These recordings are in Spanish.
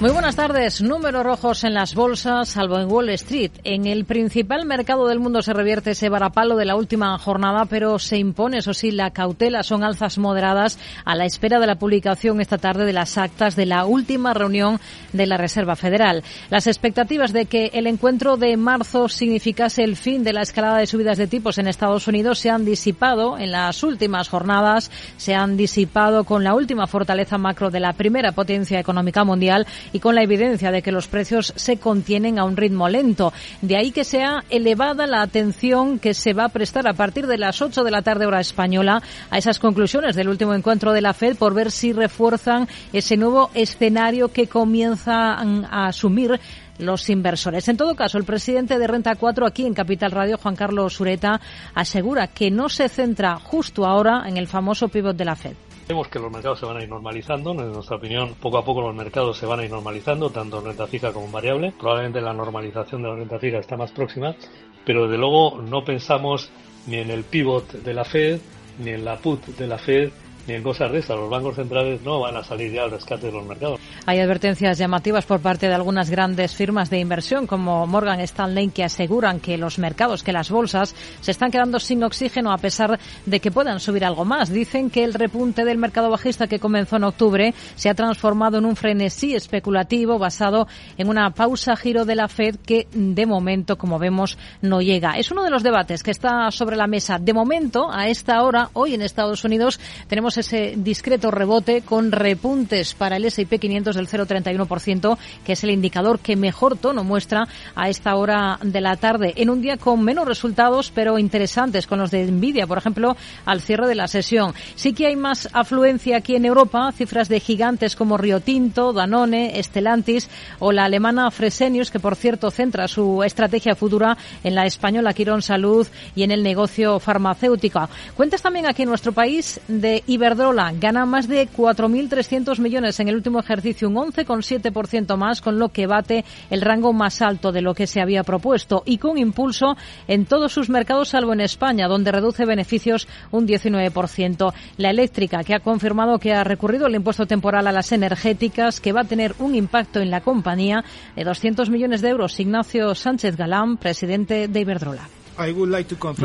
Muy buenas tardes. Números rojos en las bolsas, salvo en Wall Street. En el principal mercado del mundo se revierte ese varapalo de la última jornada, pero se impone, eso sí, la cautela. Son alzas moderadas a la espera de la publicación esta tarde de las actas de la última reunión de la Reserva Federal. Las expectativas de que el encuentro de marzo significase el fin de la escalada de subidas de tipos en Estados Unidos se han disipado en las últimas jornadas, se han disipado con la última fortaleza macro de la primera potencia económica mundial y con la evidencia de que los precios se contienen a un ritmo lento. De ahí que sea elevada la atención que se va a prestar a partir de las 8 de la tarde hora española a esas conclusiones del último encuentro de la Fed por ver si refuerzan ese nuevo escenario que comienzan a asumir los inversores. En todo caso, el presidente de Renta 4 aquí en Capital Radio, Juan Carlos Sureta, asegura que no se centra justo ahora en el famoso pivot de la Fed. Vemos que los mercados se van a ir normalizando. En nuestra opinión, poco a poco los mercados se van a ir normalizando, tanto en renta fija como en variable. Probablemente la normalización de la renta fija está más próxima, pero desde luego no pensamos ni en el pivot de la Fed, ni en la put de la Fed, ni en cosas de esas. Los bancos centrales no van a salir ya al rescate de los mercados. Hay advertencias llamativas por parte de algunas grandes firmas de inversión como Morgan Stanley que aseguran que los mercados, que las bolsas se están quedando sin oxígeno a pesar de que puedan subir algo más. Dicen que el repunte del mercado bajista que comenzó en octubre se ha transformado en un frenesí especulativo basado en una pausa giro de la Fed que de momento, como vemos, no llega. Es uno de los debates que está sobre la mesa. De momento, a esta hora, hoy en Estados Unidos, tenemos ese discreto rebote con repuntes para el S&P 500 del 0,31%, que es el indicador que mejor tono muestra a esta hora de la tarde, en un día con menos resultados, pero interesantes, con los de Nvidia, por ejemplo, al cierre de la sesión. Sí que hay más afluencia aquí en Europa, cifras de gigantes como Rio Tinto, Danone, Stellantis o la alemana Fresenius, que por cierto centra su estrategia futura en la española Quirón Salud y en el negocio farmacéutico. Cuentas también aquí en nuestro país de Iberdrola, gana más de 4.300 millones en el último ejercicio, un 11,7% más, con lo que bate el rango más alto de lo que se había propuesto y con impulso en todos sus mercados, salvo en España, donde reduce beneficios un 19%. La eléctrica, que ha confirmado que ha recurrido el impuesto temporal a las energéticas, que va a tener un impacto en la compañía de 200 millones de euros. Ignacio Sánchez Galán, presidente de Iberdrola.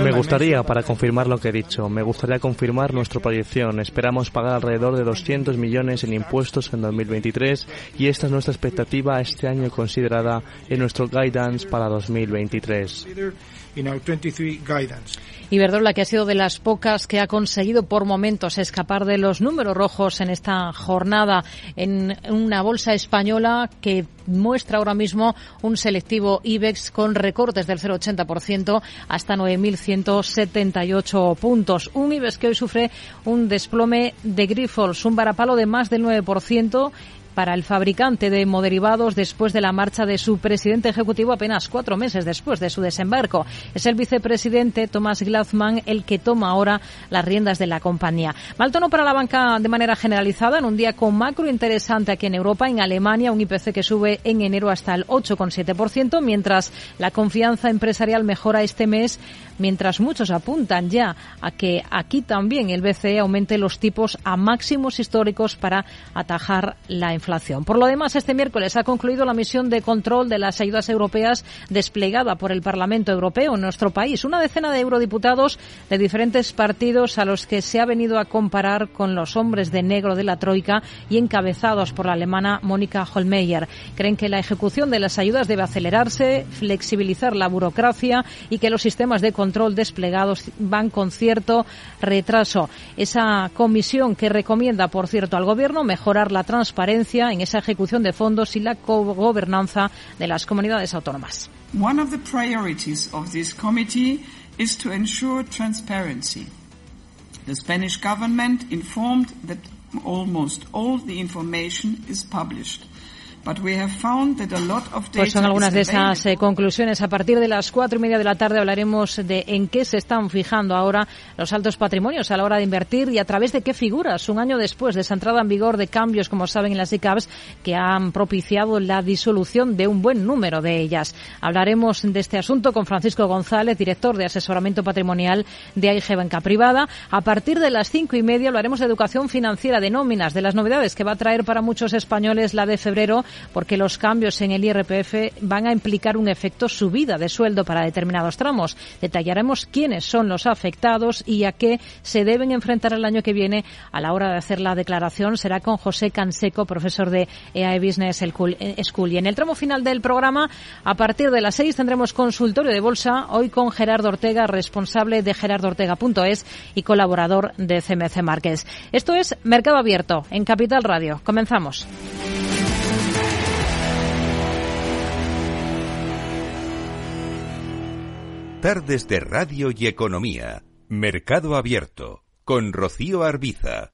Me gustaría, para confirmar lo que he dicho, me gustaría confirmar nuestra proyección. Esperamos pagar alrededor de 200 millones en impuestos en 2023 y esta es nuestra expectativa este año considerada en nuestro guidance para 2023. Iberdrola, que ha sido de las pocas que ha conseguido por momentos escapar de los números rojos en esta jornada en una bolsa española que muestra ahora mismo un selectivo IBEX con recortes del 0,80% hasta 9.178 puntos. Un IBEX que hoy sufre un desplome de Grifols, un varapalo de más del 9% para el fabricante de hemoderivados después de la marcha de su presidente ejecutivo apenas cuatro meses después de su desembarco. Es el vicepresidente Thomas Glatzman el que toma ahora las riendas de la compañía. Mal tono para la banca de manera generalizada en un día con macro interesante aquí en Europa. En Alemania, un IPC que sube en enero hasta el 8,7%, mientras la confianza empresarial mejora este mes, mientras muchos apuntan ya a que aquí también el BCE aumente los tipos a máximos históricos para atajar la inflación por lo demás, este miércoles ha concluido la misión de control de las ayudas europeas desplegada por el Parlamento Europeo en nuestro país. Una decena de eurodiputados de diferentes partidos a los que se ha venido a comparar con los hombres de negro de la Troika y encabezados por la alemana Mónica Holmeyer. Creen que la ejecución de las ayudas debe acelerarse, flexibilizar la burocracia y que los sistemas de control desplegados van con cierto retraso. Esa comisión que recomienda, por cierto, al Gobierno mejorar la transparencia en esa ejecución de fondos y la gobernanza de las comunidades autónomas. One of the priorities of this committee is to ensure transparency. The Spanish government informed that almost all the information is published. Pues son algunas de esas eh, conclusiones. A partir de las cuatro y media de la tarde hablaremos de en qué se están fijando ahora los altos patrimonios a la hora de invertir y a través de qué figuras, un año después de esa entrada en vigor de cambios, como saben, en las ICAPs, que han propiciado la disolución de un buen número de ellas. Hablaremos de este asunto con Francisco González, director de asesoramiento patrimonial de AIG Banca Privada. A partir de las cinco y media hablaremos de educación financiera, de nóminas, de las novedades que va a traer para muchos españoles la de febrero porque los cambios en el IRPF van a implicar un efecto subida de sueldo para determinados tramos. Detallaremos quiénes son los afectados y a qué se deben enfrentar el año que viene a la hora de hacer la declaración. Será con José Canseco, profesor de EAE Business School. Y en el tramo final del programa, a partir de las seis tendremos consultorio de bolsa, hoy con Gerardo Ortega, responsable de gerardoortega.es y colaborador de CMC Márquez. Esto es Mercado Abierto en Capital Radio. Comenzamos. Tardes de Radio y Economía. Mercado Abierto. Con Rocío Arbiza.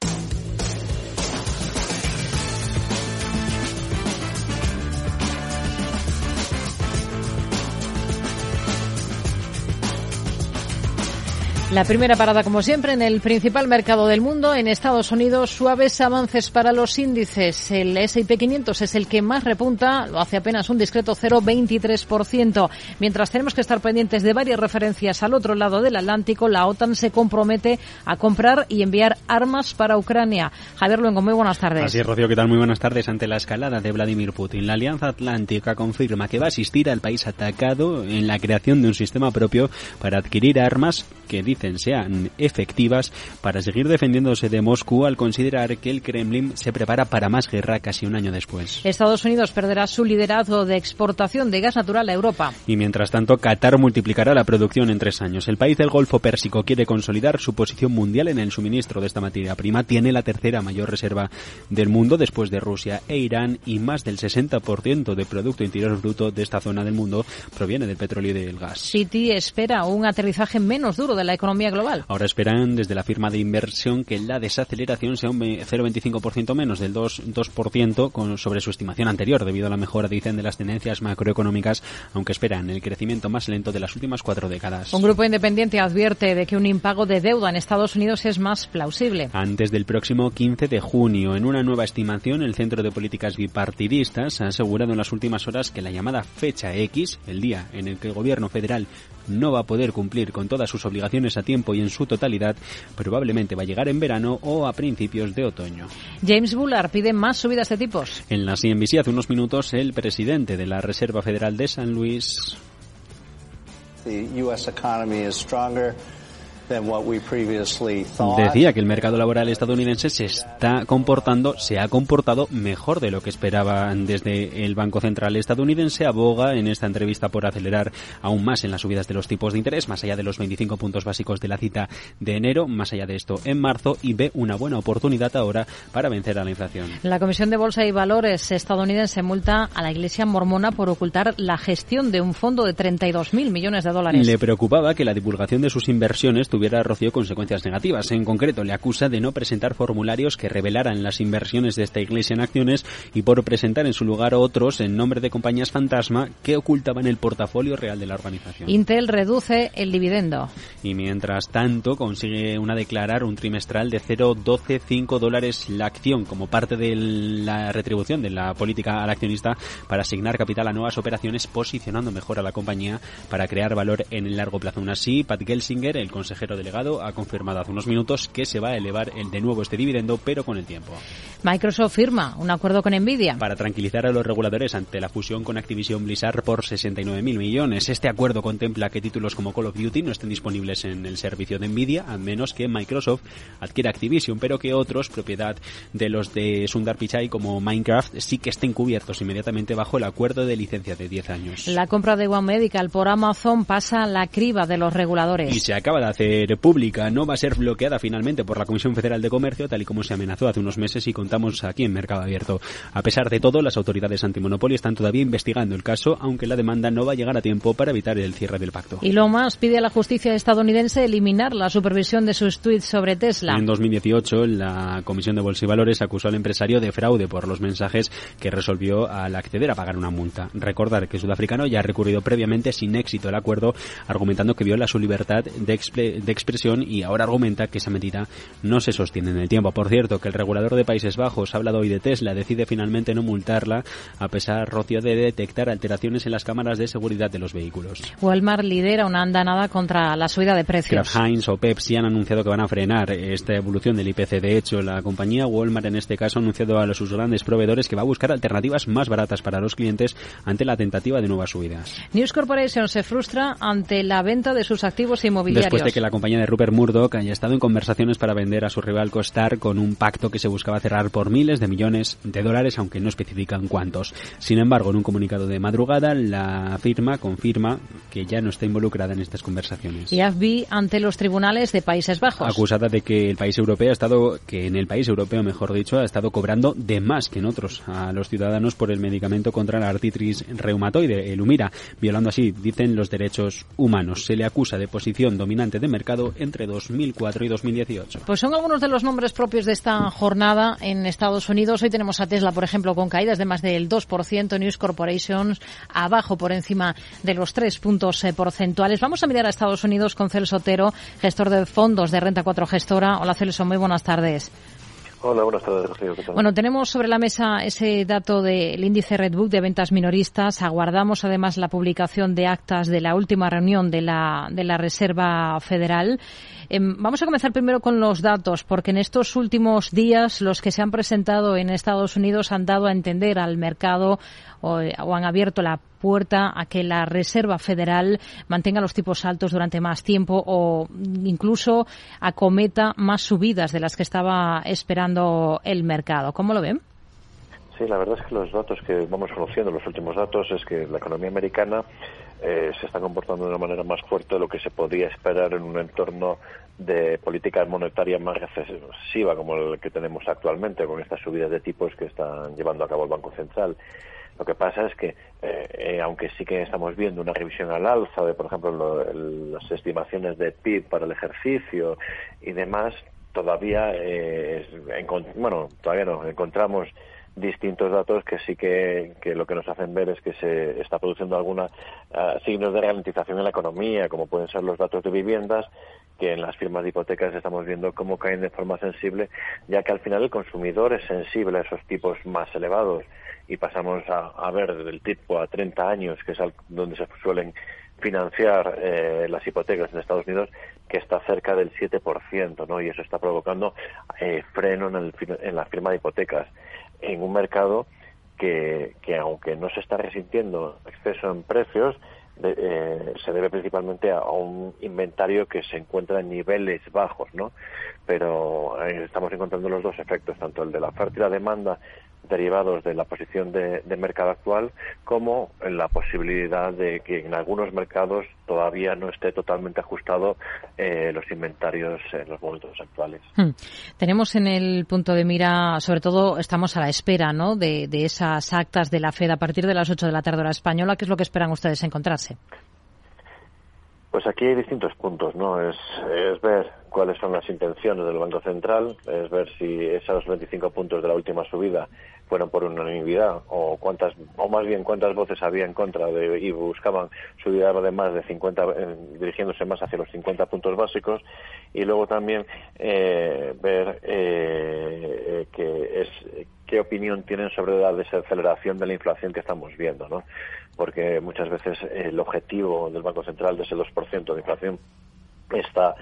La primera parada, como siempre, en el principal mercado del mundo, en Estados Unidos, suaves avances para los índices. El S&P 500 es el que más repunta, lo hace apenas un discreto 0,23%. Mientras tenemos que estar pendientes de varias referencias al otro lado del Atlántico, la OTAN se compromete a comprar y enviar armas para Ucrania. Javier Luengo, muy buenas tardes. Así es, Rocío, ¿qué tal? Muy buenas tardes. Ante la escalada de Vladimir Putin, la Alianza Atlántica confirma que va a asistir al país atacado en la creación de un sistema propio para adquirir armas que dice sean efectivas para seguir defendiéndose de Moscú al considerar que el Kremlin se prepara para más guerra casi un año después. Estados Unidos perderá su liderazgo de exportación de gas natural a Europa. Y mientras tanto, Qatar multiplicará la producción en tres años. El país del Golfo Pérsico quiere consolidar su posición mundial en el suministro de esta materia prima. Tiene la tercera mayor reserva del mundo después de Rusia e Irán y más del 60% de Producto Interior Bruto de esta zona del mundo proviene del petróleo y del gas. City espera un aterrizaje menos duro de la economía global. Ahora esperan desde la firma de inversión que la desaceleración sea un 0,25% menos del 2%, 2% con, sobre su estimación anterior debido a la mejora, dicen, de las tendencias macroeconómicas, aunque esperan el crecimiento más lento de las últimas cuatro décadas. Un grupo independiente advierte de que un impago de deuda en Estados Unidos es más plausible. Antes del próximo 15 de junio, en una nueva estimación, el Centro de Políticas Bipartidistas ha asegurado en las últimas horas que la llamada fecha X, el día en el que el gobierno federal no va a poder cumplir con todas sus obligaciones a tiempo y en su totalidad, probablemente va a llegar en verano o a principios de otoño. James Bullard pide más subidas de tipos. En la CNBC hace unos minutos el presidente de la Reserva Federal de San Luis Decía que el mercado laboral estadounidense se está comportando, se ha comportado mejor de lo que esperaban desde el Banco Central estadounidense. Aboga en esta entrevista por acelerar aún más en las subidas de los tipos de interés, más allá de los 25 puntos básicos de la cita de enero, más allá de esto en marzo, y ve una buena oportunidad ahora para vencer a la inflación. La Comisión de Bolsa y Valores estadounidense multa a la Iglesia mormona por ocultar la gestión de un fondo de 32.000 millones de dólares. Le preocupaba que la divulgación de sus inversiones tuviera Rocío consecuencias negativas. En concreto, le acusa de no presentar formularios que revelaran las inversiones de esta iglesia en acciones y por presentar en su lugar otros en nombre de compañías fantasma que ocultaban el portafolio real de la organización. Intel reduce el dividendo. Y mientras tanto, consigue una declarar un trimestral de 0,125 dólares la acción como parte de la retribución de la política al accionista para asignar capital a nuevas operaciones, posicionando mejor a la compañía para crear valor en el largo plazo. Aún así, Pat Gelsinger, el consejero delegado ha confirmado hace unos minutos que se va a elevar el de nuevo este dividendo, pero con el tiempo. Microsoft firma un acuerdo con Nvidia. Para tranquilizar a los reguladores ante la fusión con Activision Blizzard por 69.000 millones. Este acuerdo contempla que títulos como Call of Duty no estén disponibles en el servicio de Nvidia, a menos que Microsoft adquiera Activision, pero que otros, propiedad de los de Sundar Pichai como Minecraft, sí que estén cubiertos inmediatamente bajo el acuerdo de licencia de 10 años. La compra de One Medical por Amazon pasa la criba de los reguladores. Y se acaba de hacer ser pública. No va a ser bloqueada finalmente por la Comisión Federal de Comercio, tal y como se amenazó hace unos meses y contamos aquí en Mercado Abierto. A pesar de todo, las autoridades antimonopolio están todavía investigando el caso, aunque la demanda no va a llegar a tiempo para evitar el cierre del pacto. Y lo más pide a la justicia estadounidense eliminar la supervisión de sus tweets sobre Tesla. En 2018, la Comisión de Bolsa y Valores acusó al empresario de fraude por los mensajes que resolvió al acceder a pagar una multa. Recordar que el sudafricano ya ha recurrido previamente sin éxito el acuerdo, argumentando que viola su libertad de, de expresión y ahora argumenta que esa medida no se sostiene en el tiempo. Por cierto, que el regulador de Países Bajos ha hablado hoy de Tesla, decide finalmente no multarla, a pesar, Rocío, de detectar alteraciones en las cámaras de seguridad de los vehículos. Walmart lidera una andanada contra la subida de precios. Kraft Heinz o Pepsi han anunciado que van a frenar esta evolución del IPC. De hecho, la compañía Walmart en este caso ha anunciado a sus grandes proveedores que va a buscar alternativas más baratas para los clientes ante la tentativa de nuevas subidas. News Corporation se frustra ante la venta de sus activos inmobiliarios. Después de que la compañía de Rupert Murdoch haya estado en conversaciones para vender a su rival Costar con un pacto que se buscaba cerrar por miles de millones de dólares, aunque no especifican cuántos. Sin embargo, en un comunicado de madrugada, la firma confirma que ya no está involucrada en estas conversaciones. Y AFBI ante los tribunales de Países Bajos. Acusada de que el país europeo ha estado, que en el país europeo, mejor dicho, ha estado cobrando de más que en otros a los ciudadanos por el medicamento contra la artritis reumatoide, el Humira, violando así, dicen, los derechos humanos. Se le acusa de posición dominante de mercado entre 2004 y 2018. Pues son algunos de los nombres propios de esta jornada en Estados Unidos. Hoy tenemos a Tesla, por ejemplo, con caídas de más del 2%, News Corporations abajo por encima de los tres puntos eh, porcentuales. Vamos a mirar a Estados Unidos con Celso Otero, gestor de fondos de Renta 4 Gestora. Hola Celso, muy buenas tardes. Hola, buenas tardes. Bueno, tenemos sobre la mesa ese dato del índice Redbook de ventas minoristas. Aguardamos además la publicación de actas de la última reunión de la, de la Reserva Federal. Em, vamos a comenzar primero con los datos, porque en estos últimos días los que se han presentado en Estados Unidos han dado a entender al mercado o, han abierto la puerta a que la Reserva Federal mantenga los tipos altos durante más tiempo o incluso acometa más subidas de las que estaba esperando el mercado. ¿Cómo lo ven? Sí, la verdad es que los datos que vamos conociendo, los últimos datos, es que la economía americana eh, se está comportando de una manera más fuerte de lo que se podía esperar en un entorno de política monetaria más recesiva como el que tenemos actualmente, con estas subidas de tipos que están llevando a cabo el Banco Central. Lo que pasa es que, eh, eh, aunque sí que estamos viendo una revisión al alza de, por ejemplo, las estimaciones de PIB para el ejercicio y demás, todavía, bueno, todavía no, encontramos distintos datos que sí que, lo que nos hacen ver es que se está produciendo algunos ah, signos de ralentización en la economía, como pueden ser los datos de viviendas, que en las firmas de hipotecas estamos viendo cómo caen de forma sensible, ya que al final el consumidor es sensible a esos tipos más elevados y pasamos a, ver del tipo a 30 años, que es donde se suelen financiar eh, las hipotecas en Estados Unidos, que está cerca del 7%, ¿no? Y eso está provocando eh, freno en, el, en la firma de hipotecas en un mercado que, que aunque no se está resintiendo exceso en precios, eh, se debe principalmente a, un inventario que se encuentra en niveles bajos, ¿no? Pero eh, estamos encontrando los dos efectos, tanto el de la oferta y la demanda derivados de la posición de, mercado actual, como la posibilidad de que en algunos mercados todavía no esté totalmente ajustado eh, los inventarios en los momentos actuales. Hmm. Tenemos en el punto de mira, sobre todo estamos a la espera ¿no? de, de esas actas de la FED a partir de las 8 de la tarde hora española. ¿Qué es lo que esperan ustedes encontrarse? Pues aquí hay distintos puntos, ¿no? Es, es ver cuáles son las intenciones del Banco Central, es ver si esos 25 puntos de la última subida fueron por unanimidad o cuántas o más bien cuántas voces había en contra de y buscaban subir de más de 50 eh, dirigiéndose más hacia los 50 puntos básicos y luego también eh, ver eh, que es qué opinión tienen sobre la desaceleración de la inflación que estamos viendo, ¿no? Porque muchas veces el objetivo del Banco Central de ese 2% de inflación está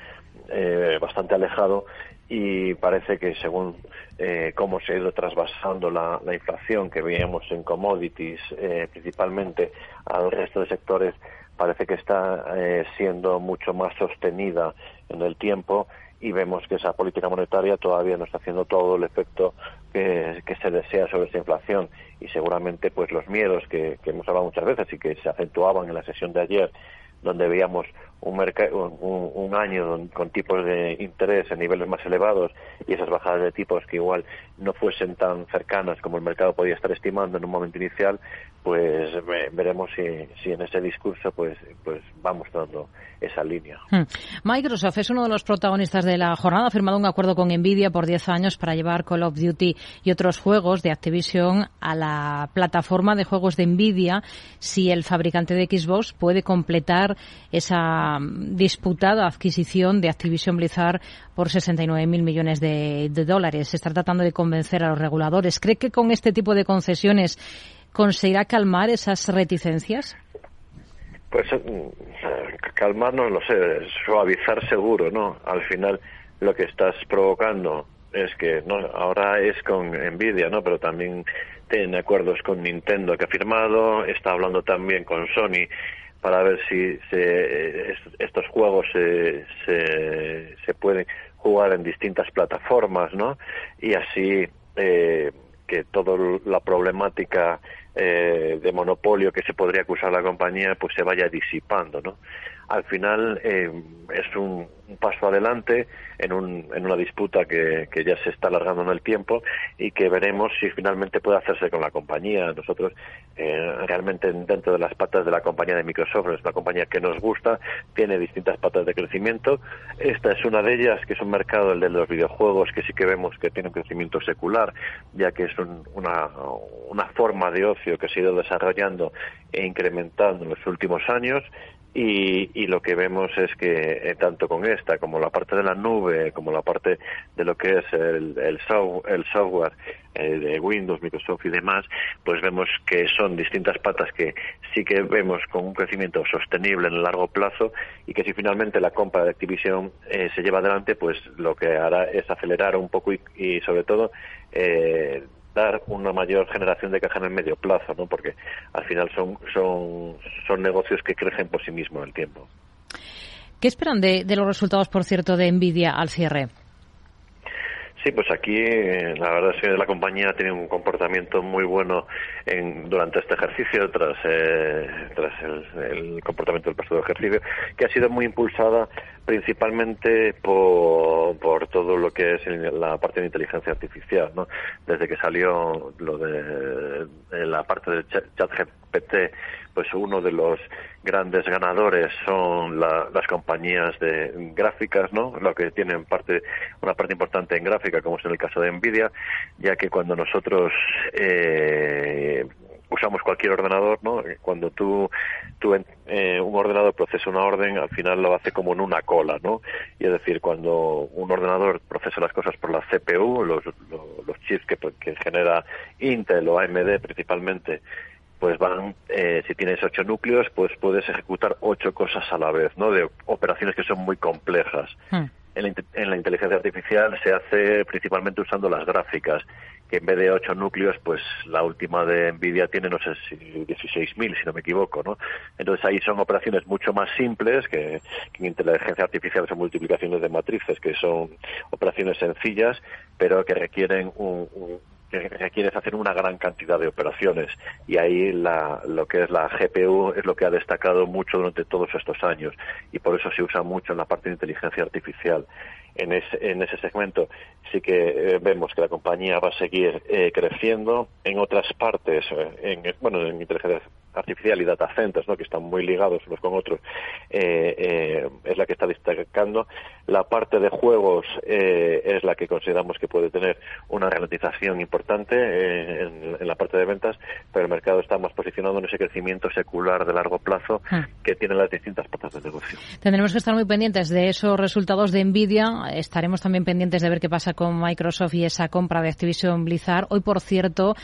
eh, bastante alejado y parece que según eh, cómo se ha ido trasvasando la, inflación que veíamos en commodities eh, principalmente al resto de sectores parece que está eh, siendo mucho más sostenida en el tiempo y vemos que esa política monetaria todavía no está haciendo todo el efecto que, se desea sobre esa inflación. Y seguramente pues los miedos que, que hemos hablado muchas veces y que se acentuaban en la sesión de ayer donde veíamos un, un, un, año con tipos de interés en niveles más elevados y esas bajadas de tipos que igual no fuesen tan cercanas como el mercado podía estar estimando en un momento inicial, pues veremos si, si en ese discurso pues, pues va mostrando esa línea. Hmm. Microsoft es uno de los protagonistas de la jornada. Ha firmado un acuerdo con Nvidia por 10 años para llevar Call of Duty y otros juegos de Activision a la plataforma de juegos de Nvidia si el fabricante de Xbox puede completar esa disputada adquisición de Activision Blizzard por 69.000 millones de, de dólares. Se está tratando de convencer a los reguladores. ¿Cree que con este tipo de concesiones conseguirá calmar esas reticencias? Pues mm, calmar no lo sé, suavizar seguro, ¿no? Al final lo que estás provocando es que no ahora es con Nvidia, ¿no? Pero también tiene acuerdos con Nintendo que ha firmado, está hablando también con Sony para ver si se, estos juegos se, se, se, pueden jugar en distintas plataformas, ¿no? Y así eh, que toda la problemática eh, de monopolio que se podría acusar a la compañía pues se vaya disipando, ¿no? Al final eh, es un, paso adelante en, un, en una disputa que, que, ya se está alargando en el tiempo y que veremos si finalmente puede hacerse con la compañía. Nosotros eh, realmente dentro de las patas de la compañía de Microsoft es una compañía que nos gusta, tiene distintas patas de crecimiento. Esta es una de ellas, que es un mercado, el de los videojuegos, que sí que vemos que tiene un crecimiento secular, ya que es una, una forma de ocio que se ha ido desarrollando e incrementando en los últimos años y, lo que vemos es que eh, tanto con esta como la parte de la nube, como la parte de lo que es el, el, software eh, de Windows, Microsoft y demás, pues vemos que son distintas patas que sí que vemos con un crecimiento sostenible en el largo plazo y que si finalmente la compra de Activision eh, se lleva adelante, pues lo que hará es acelerar un poco y, y sobre todo eh, una mayor generación de caja en el medio plazo, ¿no? Porque al final son, son, son negocios que crecen por sí mismos en el tiempo. ¿Qué esperan de, de los resultados, por cierto, de Nvidia al cierre? Sí, pues aquí eh, la verdad es que la compañía tiene un comportamiento muy bueno en, durante este ejercicio, tras, eh, tras el, comportamiento del pasado ejercicio, que ha sido muy impulsada principalmente por, todo lo que es la parte de inteligencia artificial, ¿no? Desde que salió lo de, la parte del chat GPT pues uno de los grandes ganadores son las compañías de gráficas, ¿no? Lo que tienen parte, una parte importante en gráfica, como es en el caso de Nvidia, ya que cuando nosotros eh, usamos cualquier ordenador, ¿no? Cuando tú, tú eh, un ordenador procesa una orden, al final lo hace como en una cola, ¿no? Y es decir, cuando un ordenador procesa las cosas por la CPU, los, los, chips que, que genera Intel o AMD principalmente, pues van, eh, si tienes ocho núcleos, pues puedes ejecutar ocho cosas a la vez, ¿no? De operaciones que son muy complejas. Hmm. En, la, en, la, inteligencia artificial se hace principalmente usando las gráficas, que en vez de ocho núcleos, pues la última de Nvidia tiene, no sé si 16.000, si no me equivoco, ¿no? Entonces ahí son operaciones mucho más simples, que, que en inteligencia artificial son multiplicaciones de matrices, que son operaciones sencillas, pero que requieren un, un que requiere hacer una gran cantidad de operaciones y ahí la, lo que es la GPU es lo que ha destacado mucho durante todos estos años y por eso se usa mucho en la parte de inteligencia artificial. En ese, en ese segmento sí que eh, vemos que la compañía va a seguir eh, creciendo. En otras partes, eh, en, bueno, en inteligencia artificial y data centers, ¿no? que están muy ligados unos con otros, eh, eh, es la que está destacando. La parte de juegos eh, es la que consideramos que puede tener una ralentización importante en, en, la parte de ventas, pero el mercado está más posicionado en ese crecimiento secular de largo plazo ah. que tienen las distintas patas de negocio. Tendremos que estar muy pendientes de esos resultados de Nvidia. Estaremos también pendientes de ver qué pasa con Microsoft y esa compra de Activision Blizzard. Hoy, por cierto,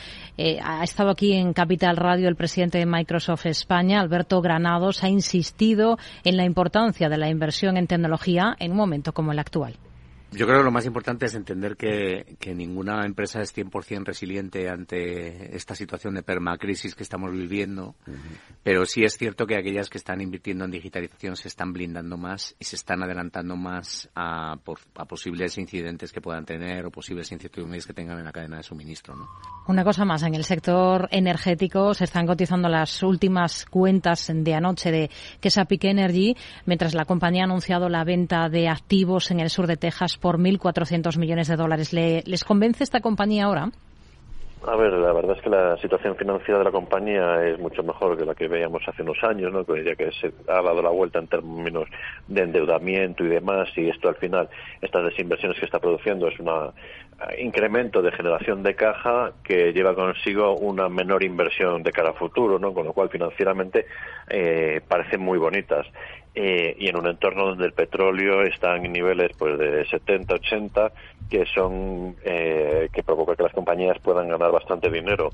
ha estado aquí en Capital Radio el presidente de Microsoft Microsoft España, Alberto Granados, ha insistido en la importancia de la inversión en tecnología en un momento como el actual. Yo creo que lo más importante es entender que, que ninguna empresa es 100% resiliente ante esta situación de permacrisis que estamos viviendo, pero sí es cierto que aquellas que están invirtiendo en digitalización se están blindando más y se están adelantando más a, a posibles incidentes que puedan tener o posibles incertidumbres que tengan en la cadena de suministro. ¿no? Una cosa más, en el sector energético se están cotizando las últimas cuentas de anoche de Chesapeake Energy, mientras la compañía ha anunciado la venta de activos en el sur de Texas por 1.400 millones de dólares. ¿Les convence esta compañía ahora? A ver, la verdad es que la situación financiera de la compañía es mucho mejor que la que veíamos hace unos años, ¿no? ya que se ha dado la vuelta en términos de endeudamiento y demás, y esto al final, estas desinversiones que está produciendo es un eh, incremento de generación de caja que lleva consigo una menor inversión de cara a futuro, ¿no? Con lo cual financieramente eh, parecen muy bonitas. Eh, y en un entorno donde el petróleo está en niveles pues de 70, 80, que son eh, que provoca que las compañías puedan ganar bastante dinero.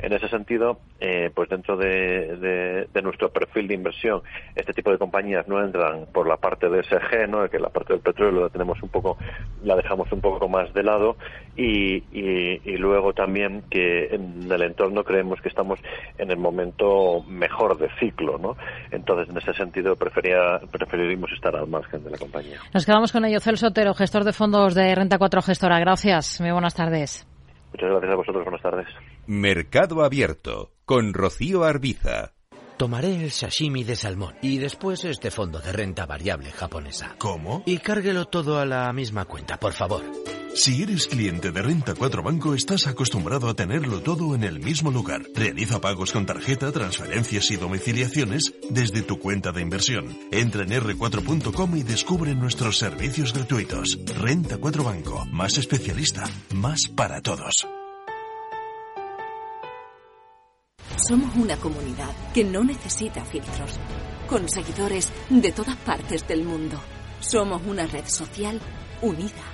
En ese sentido, eh, pues dentro de, nuestro perfil de inversión, este tipo de compañías no entran por la parte de SG, ¿no? que la parte del petróleo la tenemos un poco, la dejamos un poco más de lado y, y luego también que en el entorno creemos que estamos en el momento mejor de ciclo, ¿no? Entonces, en ese sentido, prefería preferiríamos estar al margen de la compañía. Nos quedamos con ello. Celso Otero, gestor de fondos de Renta 4 Gestora. Gracias. Muy buenas tardes. Muchas gracias a vosotros. Buenas tardes. Mercado Abierto con Rocío Arbiza. Tomaré el sashimi de salmón y después este fondo de renta variable japonesa. ¿Cómo? Y cárguelo todo a la misma cuenta, por favor. Si eres cliente de Renta 4 Banco, estás acostumbrado a tenerlo todo en el mismo lugar. Realiza pagos con tarjeta, transferencias y domiciliaciones desde tu cuenta de inversión. Entra en r4.com y descubre nuestros servicios gratuitos. Renta 4 Banco, más especialista, más para todos. Somos una comunidad que no necesita filtros, con seguidores de todas partes del mundo. Somos una red social unida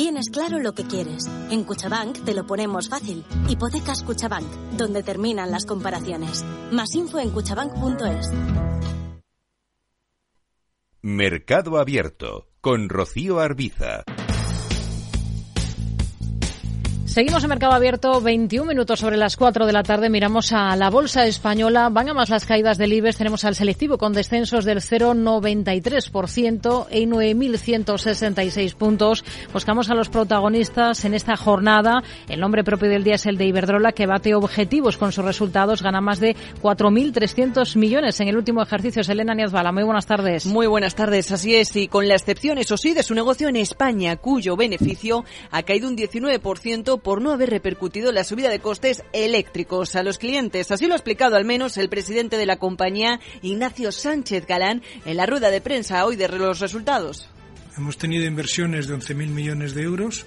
Tienes claro lo que quieres. En Cuchabank te lo ponemos fácil. Hipotecas Cuchabank, donde terminan las comparaciones. Más info en cuchabank.es. Mercado Abierto con Rocío Arbiza. Seguimos en Mercado Abierto, 21 minutos sobre las 4 de la tarde. Miramos a la bolsa española. Van a más las caídas del IBEX. Tenemos al selectivo con descensos del 0,93% y 9.166 puntos. Buscamos a los protagonistas en esta jornada. El nombre propio del día es el de Iberdrola, que bate objetivos con sus resultados. Gana más de 4.300 millones en el último ejercicio. Selena Niazbala, muy buenas tardes. Muy buenas tardes, así es. Y con la excepción, eso sí, de su negocio en España, cuyo beneficio ha caído un 19% por no haber repercutido la subida de costes eléctricos a los clientes. Así lo ha explicado al menos el presidente de la compañía, Ignacio Sánchez Galán, en la rueda de prensa hoy de los resultados. Hemos tenido inversiones de 11.000 millones de euros,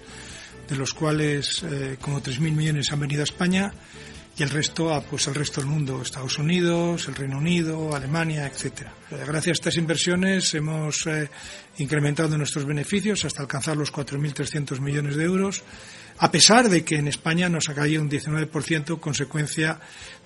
de los cuales eh, como 3.000 millones han venido a España y el resto a pues el resto del mundo, Estados Unidos, el Reino Unido, Alemania, etcétera. Gracias a estas inversiones hemos eh, incrementado nuestros beneficios hasta alcanzar los 4.300 millones de euros a pesar de que en España nos ha caído un 19% consecuencia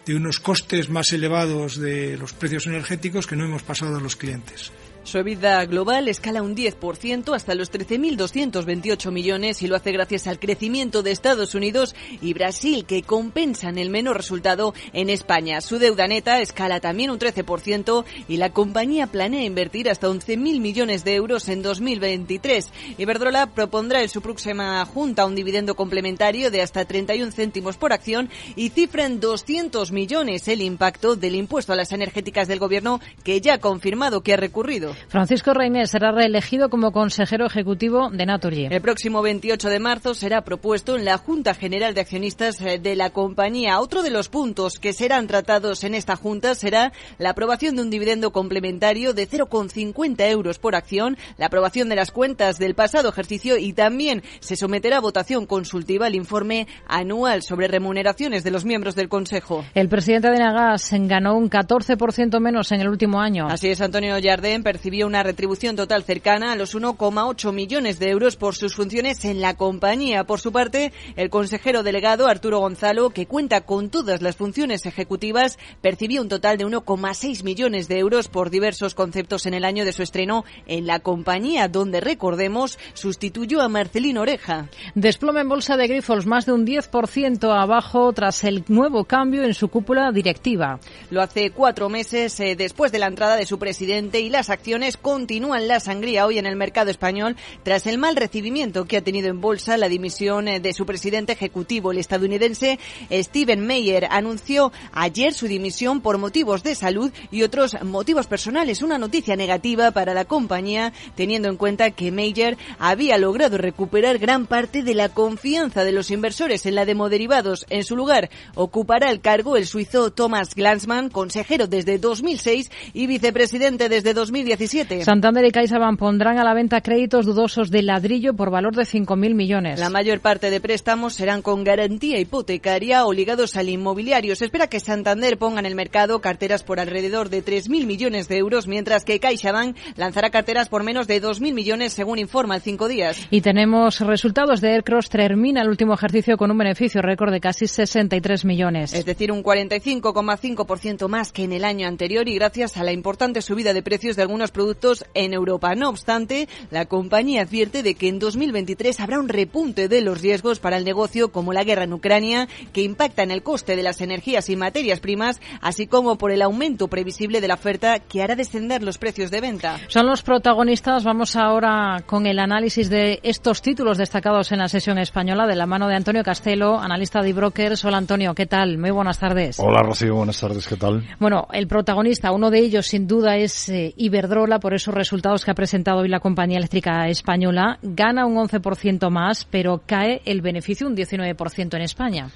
de unos costes más elevados de los precios energéticos que no hemos pasado a los clientes. Su EBITDA global escala un 10% hasta los 13.228 millones y lo hace gracias al crecimiento de Estados Unidos y Brasil que compensan el menor resultado en España. Su deuda neta escala también un 13% y la compañía planea invertir hasta 11.000 millones de euros en 2023. Iberdrola propondrá en su próxima junta un dividendo complementario de hasta 31 céntimos por acción y cifra en 200 millones el impacto del impuesto a las energéticas del gobierno que ya ha confirmado que ha recurrido. Francisco Reynés será reelegido como consejero ejecutivo de Naturgy. El próximo 28 de marzo será propuesto en la Junta General de Accionistas eh, de la compañía. Otro de los puntos que serán tratados en esta Junta será la aprobación de un dividendo complementario de 0,50 euros por acción, la aprobación de las cuentas del pasado ejercicio y también se someterá a votación consultiva el informe anual sobre remuneraciones de los miembros del Consejo. El presidente de Nagas ganó un 14% menos en el último año. Así es, Antonio Jardén percibió una retribución total cercana a los 1,8 millones de euros por sus funciones en la compañía. Por su parte, el consejero delegado Arturo Gonzalo, que cuenta con todas las funciones ejecutivas, percibió un total de 1,6 millones de euros por diversos conceptos en el año de su estreno en la compañía, donde, recordemos, sustituyó a Marcelino Oreja. Desplome en bolsa de Grifols, más de un 10% abajo tras el nuevo cambio en su cúpula directiva. Lo hace cuatro meses eh, después de la entrada de su presidente y las acciones continúan la sangría hoy en el mercado español tras el mal recibimiento que ha tenido en bolsa la dimisión eh, de su presidente ejecutivo, el estadounidense Steven Meyer. Anunció ayer su dimisión por motivos de salud y otros motivos personales. Una noticia negativa para la compañía, teniendo en cuenta que Meyer había logrado recuperar gran parte de la confianza de los inversores en la demoderivados. En su lugar, ocupará el cargo el suizo Thomas Glansman, consejero desde 2006 y vicepresidente desde 2017. Santander y CaixaBank pondrán a la venta créditos dudosos de ladrillo por valor de 5.000 millones. La mayor parte de préstamos serán con garantía hipotecaria o ligados al inmobiliario. Se espera que Santander ponga en el mercado carteras por alrededor de 3.000 millones de euros, mientras que CaixaBank lanzará carteras por menos de 2.000 millones, según informa el Cinco Días. Y tenemos resultados de Aircross. Termina el último ejercicio con un beneficio récord de casi 63 millones. Es decir, un 45,5% más que en el año anterior y gracias a la importante subida de precios de algunos productos en Europa. No obstante, la compañía advierte de que en 2023 habrá un repunte de los riesgos para el negocio como la guerra en Ucrania, que impacta en el coste de las energías y materias primas, así como por el aumento previsible de la oferta que hará descender los precios de venta. Son los protagonistas. Vamos ahora con el análisis de estos títulos destacados en la sesión española de la mano de Antonio Castelo, analista de brokers. Hola Antonio, ¿qué tal? Muy buenas tardes. Hola Rocío, buenas tardes, ¿qué tal? Bueno, el protagonista, uno de ellos sin duda es eh, Iberdrola por esos resultados que ha presentado hoy la compañía eléctrica española. Gana un 11% más, pero cae el beneficio un 19% en España.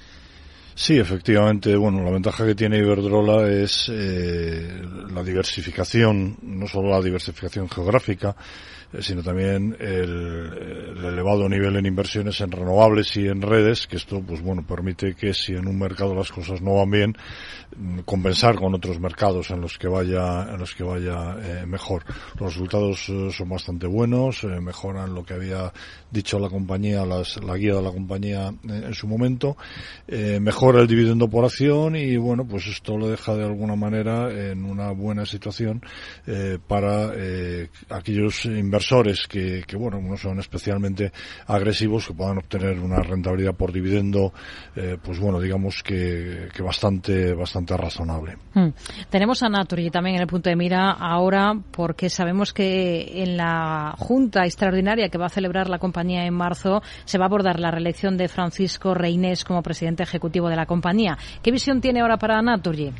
Sí, efectivamente. Bueno, la ventaja que tiene Iberdrola es eh, la diversificación, no solo la diversificación geográfica, eh, sino también el, el, elevado nivel en inversiones en renovables y en redes, que esto, pues bueno, permite que si en un mercado las cosas no van bien, mm, compensar con otros mercados en los que vaya, en los que vaya eh, mejor. Los resultados eh, son bastante buenos, mejoran lo que había dicho la compañía, las, la guía de la compañía en su momento, el dividendo por acción y bueno, pues esto lo deja de alguna manera en una buena situación para aquellos inversores que, que, bueno, no son especialmente agresivos, que puedan obtener una rentabilidad por dividendo, pues bueno, digamos que, que bastante, bastante razonable. Hmm. Tenemos a Naturi también en el punto de mira ahora porque sabemos que en la Junta Extraordinaria que va a celebrar la compañía en marzo se va a abordar la reelección de Francisco Reinés como presidente ejecutivo de la compañía. ¿Qué visión tiene ahora para Naturgy?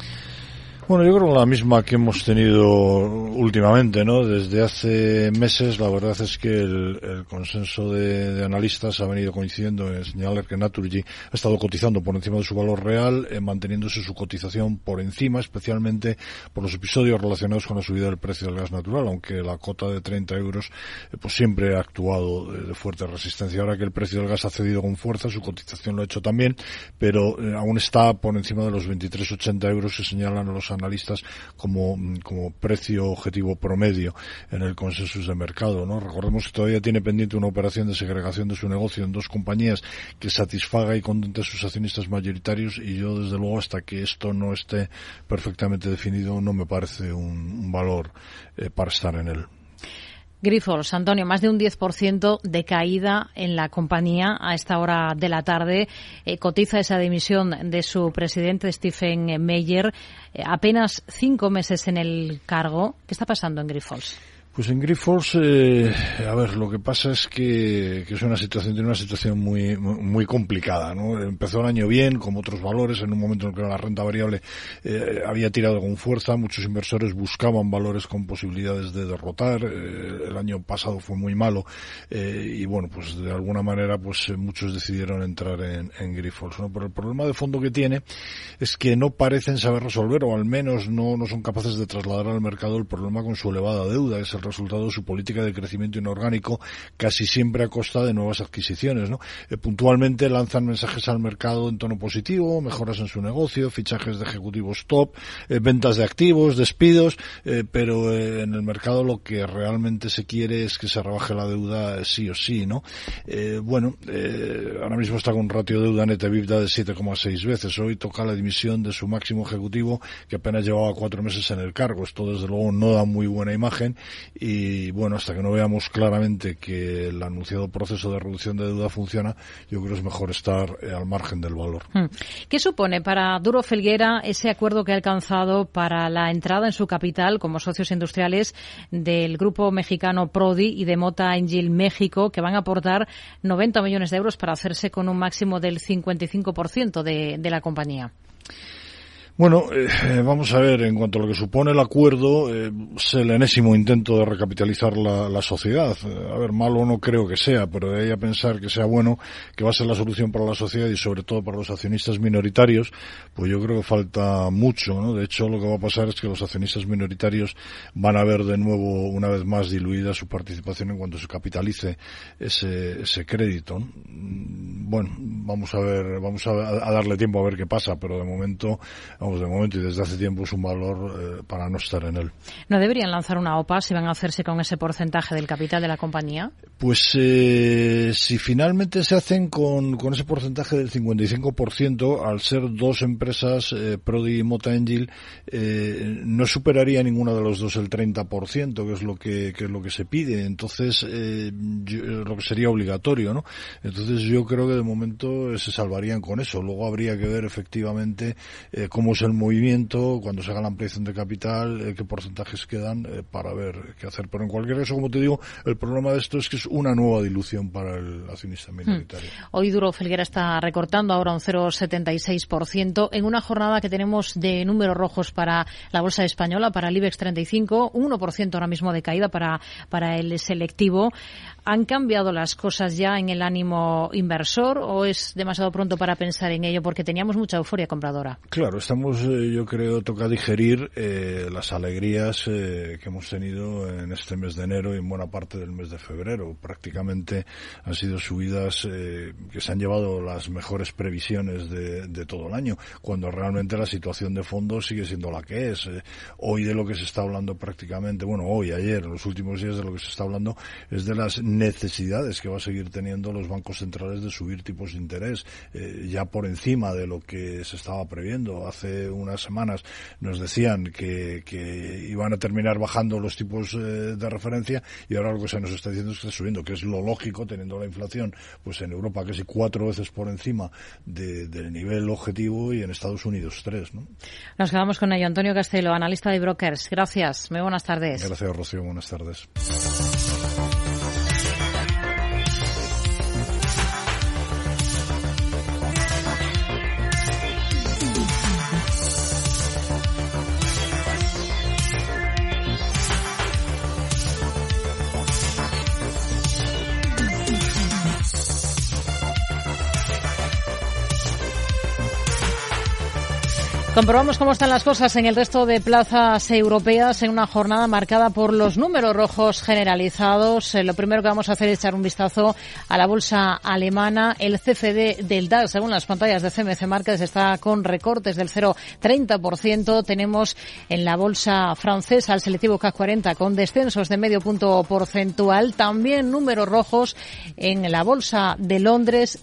Bueno, yo creo la misma que hemos tenido últimamente, ¿no? Desde hace meses, la verdad es que el, consenso de, analistas ha venido coincidiendo en señalar que Naturgy ha estado cotizando por encima de su valor real, eh, manteniéndose su cotización por encima, especialmente por los episodios relacionados con la subida del precio del gas natural, aunque la cota de 30 euros, eh, pues siempre ha actuado de, de, fuerte resistencia. Ahora que el precio del gas ha cedido con fuerza, su cotización lo ha hecho también, pero eh, aún está por encima de los 23,80 euros que señalan los analistas como, como precio objetivo promedio en el consenso de mercado. ¿no? Recordemos que todavía tiene pendiente una operación de segregación de su negocio en dos compañías que satisfaga y contente a sus accionistas mayoritarios y yo desde luego hasta que esto no esté perfectamente definido no me parece un, un valor eh, para estar en él. Grifols, Antonio, más de un 10% de caída en la compañía a esta hora de la tarde. Eh, cotiza esa dimisión de su presidente, Stephen Meyer, eh, apenas cinco meses en el cargo. ¿Qué está pasando en Grifols? Pues en Grifols, eh, a ver, lo que pasa es que, que, es una situación, tiene una situación muy, muy complicada, ¿no? Empezó el año bien, como otros valores, en un momento en el que la renta variable eh, había tirado con fuerza, muchos inversores buscaban valores con posibilidades de derrotar, eh, el año pasado fue muy malo, eh, y bueno, pues de alguna manera, pues eh, muchos decidieron entrar en, en ¿no? Pero el problema de fondo que tiene es que no parecen saber resolver, o al menos no, no son capaces de trasladar al mercado el problema con su elevada deuda, resultado de su política de crecimiento inorgánico casi siempre a costa de nuevas adquisiciones. ¿no? Eh, puntualmente lanzan mensajes al mercado en tono positivo, mejoras en su negocio, fichajes de ejecutivos top, eh, ventas de activos, despidos, eh, pero eh, en el mercado lo que realmente se quiere es que se rebaje la deuda sí o sí. ¿no? Eh, bueno, ahora mismo está con un ratio de deuda neta EBITDA de 7,6 veces. Hoy toca la dimisión de su máximo ejecutivo que apenas llevaba cuatro meses en el cargo. Esto desde luego no da muy buena imagen y bueno, hasta que no veamos claramente que el anunciado proceso de reducción de deuda funciona, yo creo que es mejor estar eh, al margen del valor. Hmm. ¿Qué supone para Duro Felguera ese acuerdo que ha alcanzado para la entrada en su capital como socios industriales del grupo mexicano Prodi y de Mota Angel México, que van a aportar 90 millones de euros para hacerse con un máximo del 55% de, de la compañía? Bueno, eh, vamos a ver, en cuanto a lo que supone el acuerdo, eh, es el enésimo intento de recapitalizar la, la, sociedad. A ver, malo no creo que sea, pero de ahí a pensar que sea bueno, que va a ser la solución para la sociedad y sobre todo para los accionistas minoritarios, pues yo creo que falta mucho, ¿no? De hecho, lo que va a pasar es que los accionistas minoritarios van a ver de nuevo, una vez más, diluida su participación en cuanto se capitalice ese, ese crédito. Bueno, vamos a ver, vamos a, a darle tiempo a ver qué pasa, pero de momento vamos, de momento y desde hace tiempo es un valor eh, para no estar en él. ¿No deberían lanzar una OPA si van a hacerse con ese porcentaje del capital de la compañía? Pues eh, si finalmente se hacen con, con ese porcentaje del 55%, al ser dos empresas, eh, Prodi y Mota Engil, eh, no superaría ninguna de los dos el 30%, que es lo que, que es lo que se pide. Entonces, eh, yo, lo que sería obligatorio, ¿no? Entonces yo creo que de momento se salvarían con eso. Luego habría que ver efectivamente cómo el movimiento, cuando se haga la ampliación de capital, eh, qué porcentajes quedan eh, para ver qué hacer. Pero en cualquier caso, como te digo, el problema de esto es que es una nueva dilución para el accionista minoritario. Hmm. Hoy Duro Felguera está recortando ahora un 0,76% en una jornada que tenemos de números rojos para la bolsa española, para el IBEX 35, 1% ahora mismo de caída para, para el selectivo. ¿Han cambiado las cosas ya en el ánimo inversor o es demasiado pronto para pensar en ello porque teníamos mucha euforia compradora? Claro, estamos, eh, yo creo, toca digerir eh, las alegrías eh, que hemos tenido en este mes de enero y en buena parte del mes de febrero. Prácticamente han sido subidas eh, que se han llevado las mejores previsiones de, de, todo el año, cuando realmente la situación de fondo sigue siendo la que es. Eh, hoy de lo que se está hablando prácticamente, bueno, hoy, ayer, en los últimos días de lo que se está hablando es de las necesidades que va a seguir teniendo los bancos centrales de subir tipos de interés eh, ya por encima de lo que se estaba previendo. Hace unas semanas nos decían que, que iban a terminar bajando los tipos eh, de referencia y ahora lo que se nos está diciendo es que está subiendo, que es lo lógico teniendo la inflación pues en Europa casi cuatro veces por encima de, del nivel objetivo y en Estados Unidos tres. ¿no? Nos quedamos con ello. Antonio Castelo, analista de brokers. Gracias. Muy buenas tardes. Gracias, Rocío. Buenas tardes. Comprobamos cómo están las cosas en el resto de plazas europeas en una jornada marcada por los números rojos generalizados. Eh, lo primero que vamos a hacer es echar un vistazo a la bolsa alemana. El CFD del DAX, según las pantallas de CMC Markets, está con recortes del 0,30%. Tenemos en la bolsa francesa el selectivo CAC 40 con descensos de medio punto porcentual. También números rojos en la bolsa de Londres.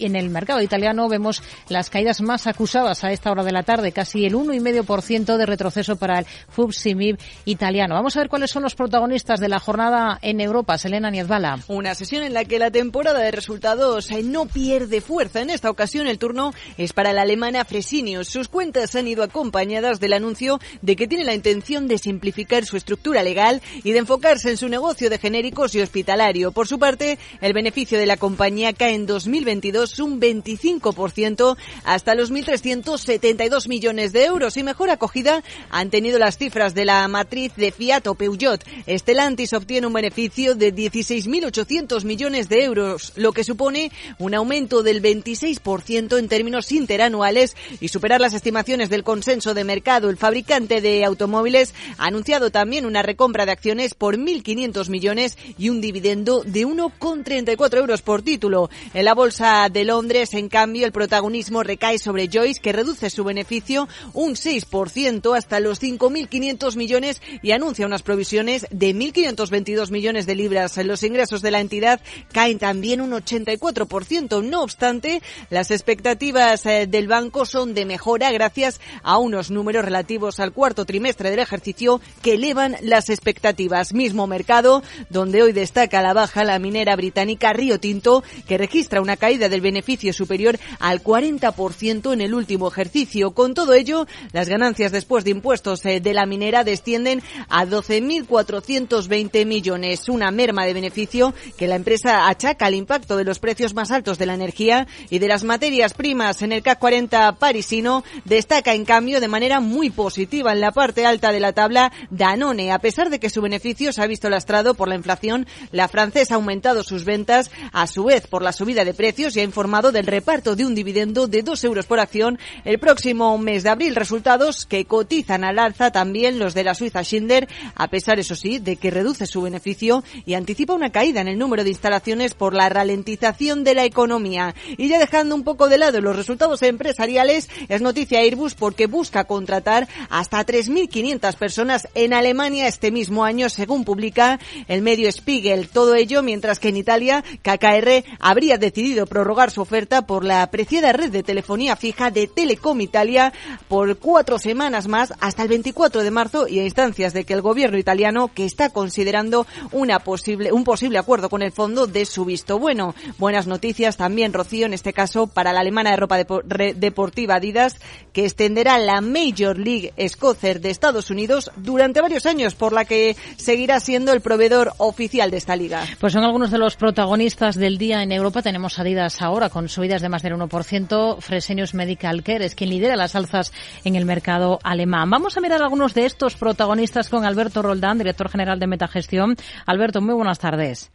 En el mercado italiano vemos las caídas más acusadas a esta hora de la tarde, casi el 1,5% de retroceso para el FUBSIMIB italiano. Vamos a ver cuáles son los protagonistas de la jornada en Europa. Selena Niezbala. Una sesión en la que la temporada de resultados eh, no pierde fuerza. En esta ocasión el turno es para la alemana Fresenius. Sus cuentas han ido acompañadas del anuncio de que tiene la intención de simplificar su estructura legal y de enfocarse en su negocio de genéricos y hospitalario. Por su parte, el beneficio de la compañía cae en 2022 un 25% hasta los 1.372 millones de euros y mejor acogida han tenido las cifras de la matriz de Fiat o Peugeot. Stellantis obtiene un beneficio de 16.800 millones de euros, lo que supone un aumento del 26% en términos interanuales y superar las estimaciones del consenso de mercado. El fabricante de automóviles ha anunciado también una recompra de acciones por 1.500 millones y un dividendo de 1,34 euros por título. En la bolsa de Londres, en cambio, el protagonismo recae sobre Joyce, que reduce su beneficio un 6% hasta los 5.500 millones y anuncia unas provisiones de 1.522 millones de libras. Los ingresos de la entidad caen también un 84%. No obstante, las expectativas eh, del banco son de mejora gracias a unos números relativos al cuarto trimestre del ejercicio que elevan las expectativas. Mismo mercado donde hoy destaca la baja la minera británica Río Tinto, que registra una caída del beneficio superior al 40% en el último ejercicio. Con todo ello, las ganancias después de impuestos eh, de la minera descienden a 12.420 millones, una merma de beneficio que la empresa achaca al impacto de los precios más altos de la energía y de las materias primas. En el CAC 40 parisino destaca en cambio de manera muy positiva en la parte alta de la tabla Danone, a pesar de que su beneficio se ha visto lastrado por la inflación, la francesa ha aumentado sus ventas a su vez por la subida de precios y ha informado del reparto de un dividendo de 2 euros por acción el próximo mes de abril, resultados que cotizan al alza también los de la Suiza Schindler, a pesar, eso sí, de que reduce su beneficio y anticipa una caída en el número de instalaciones por la ralentización de la economía. Y ya dejando un poco de lado los resultados empresariales, es noticia Airbus porque busca contratar hasta 3.500 personas en Alemania este mismo año, según publica el medio Spiegel. Todo ello mientras que en Italia KKR habría decidido prorrogar su oferta por la apreciada red de telefonía fija de Telecom Italia por cuatro semanas más hasta el 24 de marzo y a instancias de que el gobierno italiano que está considerando una posible, un posible acuerdo con el fondo de su visto bueno. Buenas noticias también, Rocío, en este caso para la alemana de ropa deportiva Adidas, que extenderá la Major League Scocer de Estados Unidos durante varios años, por la que seguirá siendo el proveedor oficial de esta liga. Pues son algunos de los protagonistas del día en Europa. Tenemos Adidas ahora con subidas de más del 1%. Fresenius Medical Care es quien lidera las alzas en el mercado alemán. Vamos a mirar algunos de estos protagonistas con Alberto Roldán, director general de Metagestión. Alberto, muy buenas tardes.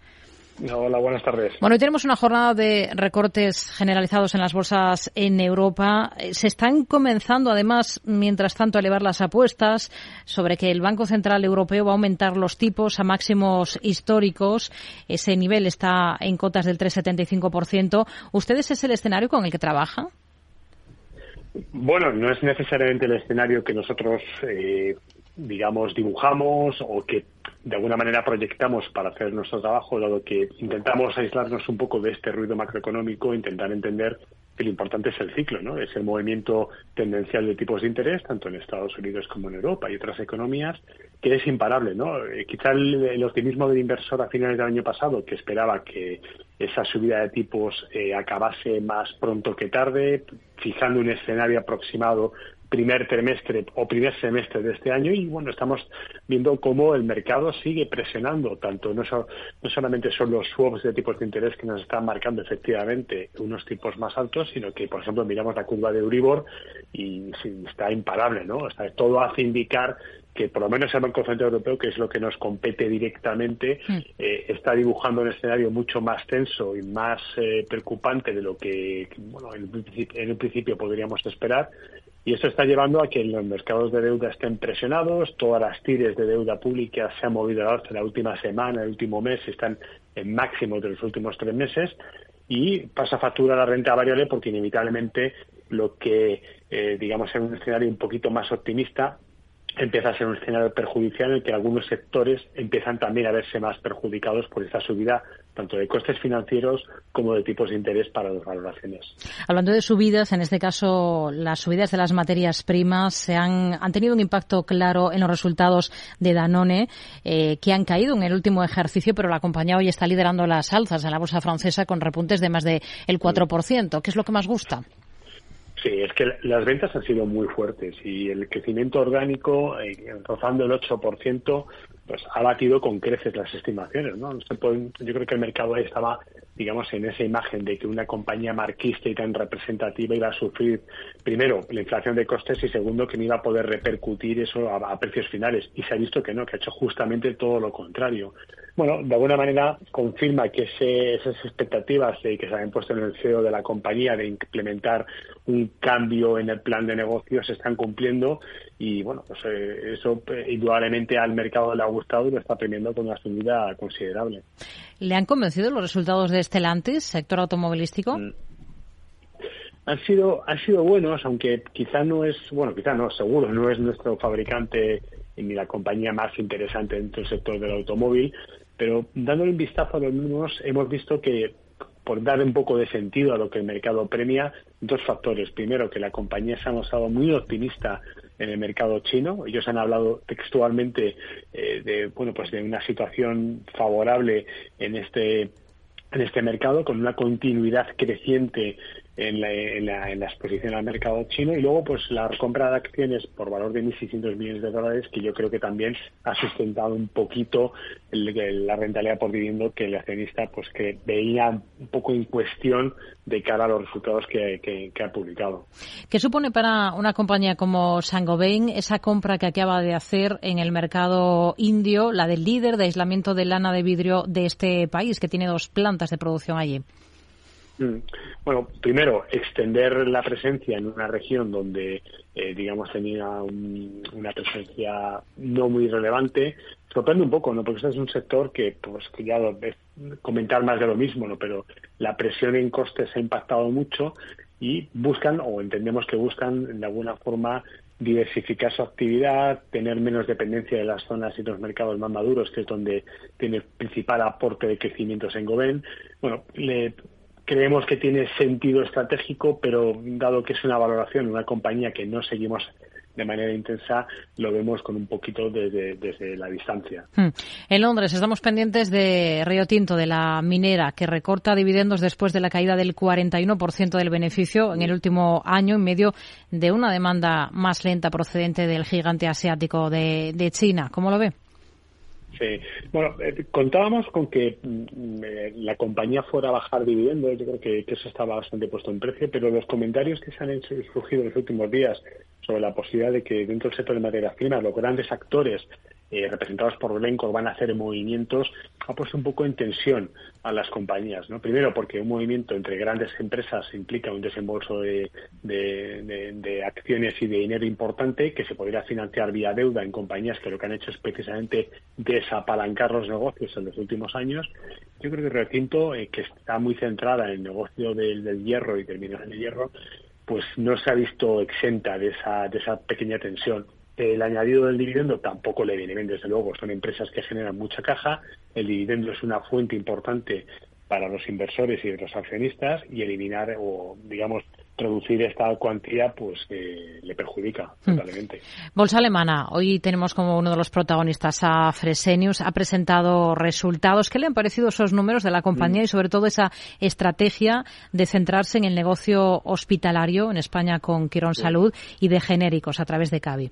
Hola, buenas tardes. Bueno, hoy tenemos una jornada de recortes generalizados en las bolsas en Europa. Eh, se están comenzando, además, mientras tanto, a elevar las apuestas sobre que el Banco Central Europeo va a aumentar los tipos a máximos históricos. Ese nivel está en cotas del 3,75%. ¿Ustedes es el escenario con el que trabajan? Bueno, no es necesariamente el escenario que nosotros, eh, digamos, dibujamos o que de alguna manera proyectamos para hacer nuestro trabajo, dado que intentamos aislarnos un poco de este ruido macroeconómico, intentar entender que lo importante es el ciclo, ¿no? Es el movimiento tendencial de tipos de interés, tanto en Estados Unidos como en Europa y otras economías, que es imparable, ¿no? Eh, quizá el, optimismo del inversor a finales del año pasado, que esperaba que esa subida de tipos eh, acabase más pronto que tarde, fijando un escenario aproximado primer trimestre o primer semestre de este año y bueno estamos viendo cómo el mercado sigue presionando tanto no, no solamente son los swaps de tipos de interés que nos están marcando efectivamente unos tipos más altos sino que por ejemplo miramos la curva de Euribor y está imparable no está, todo hace indicar que por lo menos el Banco Central Europeo, que es lo que nos compete directamente, mm. eh, está dibujando un escenario mucho más tenso y más eh, preocupante de lo que bueno, en, en un principio podríamos esperar y esto está llevando a que los mercados de deuda estén presionados, todas las tires de deuda pública se han movido al alza la última semana, el último mes, están en máximo de los últimos tres meses y pasa factura la renta variable porque inevitablemente lo que, eh, digamos, en un escenario un poquito más optimista empieza a ser un escenario perjudicial en el que algunos sectores empiezan también a verse más perjudicados por esta subida tanto de costes financieros como de tipos de interés para las valoraciones. Hablando de subidas, en este caso las subidas de las materias primas se han, han tenido un impacto claro en los resultados de Danone, eh, que han caído en el último ejercicio, pero la compañía hoy está liderando las alzas en la bolsa francesa con repuntes de más del de 4%. ¿Qué es lo que más gusta? Sí, es que las ventas han sido muy fuertes y el crecimiento orgánico, eh, rozando el 8%, pues ha batido con creces las estimaciones, ¿no? yo creo que el mercado ahí estaba, digamos, en esa imagen de que una compañía marquista y tan representativa iba a sufrir, primero, la inflación de costes y segundo, que no iba a poder repercutir eso a, precios finales. Y se ha visto que no, que ha hecho justamente todo lo contrario. Bueno, de alguna manera confirma que esas expectativas que se habían puesto en el CEO de la compañía de implementar un cambio en el plan de negocios se están cumpliendo y bueno, pues eh, eso eh, indudablemente al mercado le ha gustado y lo está premiando con una subida considerable. ¿Le han convencido los resultados de Stellantis, sector automovilístico? Mm. Han sido, han sido buenos, aunque quizá no es, bueno, quizá no, seguro, no es nuestro fabricante ni la compañía más interesante dentro del sector del automóvil, pero dándole un vistazo a los números hemos visto que por dar un poco de sentido a lo que el mercado premia, dos factores. Primero, que la compañía se ha mostrado muy optimista en el mercado chino. Ellos han hablado textualmente eh, de, bueno, pues de una situación favorable en este en este mercado con una continuidad creciente en la, en, la, exposición al mercado chino y luego pues la compra de acciones por valor de 1.600 millones de dólares que yo creo que también ha sustentado un poquito la rentabilidad por dividendo que el accionista pues que veía un poco en cuestión de cara a los resultados que, que, ha publicado. ¿Qué supone para una compañía como Sangobain esa compra que acaba de hacer en el mercado indio, la del líder de aislamiento de lana de vidrio de este país que tiene dos plantas de producción allí? Mm. Bueno, primero, extender la presencia en una región donde, eh, digamos, tenía una presencia no muy relevante. Sorprende un poco, ¿no? Porque este es un sector que, pues, ya lo, comentar más de lo mismo, ¿no? Pero la presión en costes ha impactado mucho y buscan, o entendemos que buscan, de alguna forma, diversificar su actividad, tener menos dependencia de las zonas y los mercados más maduros, que es donde tiene el principal aporte de crecimiento en Goben. Bueno, le creemos que tiene sentido estratégico, pero dado que es una valoración, una compañía que no seguimos de manera intensa, lo vemos con un poquito desde, desde la distancia. Hmm. En Londres estamos pendientes de Río Tinto, de la minera, que recorta dividendos después de la caída del 41% del beneficio en el último año, en medio de una demanda más lenta procedente del gigante asiático de, de China. ¿Cómo lo ve? Sí. Bueno, eh, contábamos con que mm, eh, la compañía fuera a bajar dividendos, yo creo que, eso estaba bastante puesto en precio, pero los comentarios que se han hecho, surgido en los últimos días sobre la posibilidad de que dentro del sector de materias primas los grandes actores eh, representados por Glencore van a hacer movimientos, ha puesto un poco en tensión a las compañías. ¿no? Primero, porque un movimiento entre grandes empresas implica un desembolso de, acciones y de dinero importante que se podría financiar vía deuda en compañías que lo que han hecho es precisamente desapalancar los negocios en los últimos años. Yo creo que Retinto, eh, que está muy centrada en el negocio del, del hierro y del mineral de hierro, pues no se ha visto exenta de esa, de esa pequeña tensión. El añadido del dividendo tampoco le viene bien, desde luego. Son empresas que generan mucha caja. El dividendo es una fuente importante para los inversores y los accionistas y eliminar o, digamos, reducir esta cuantía pues eh, le perjudica hmm. totalmente. Bolsa alemana, hoy tenemos como uno de los protagonistas a Fresenius, ha presentado resultados. ¿Qué le han parecido esos números de la compañía y sobre todo esa estrategia de centrarse en el negocio hospitalario en España con Quirón Salud y de genéricos a través de Cavi?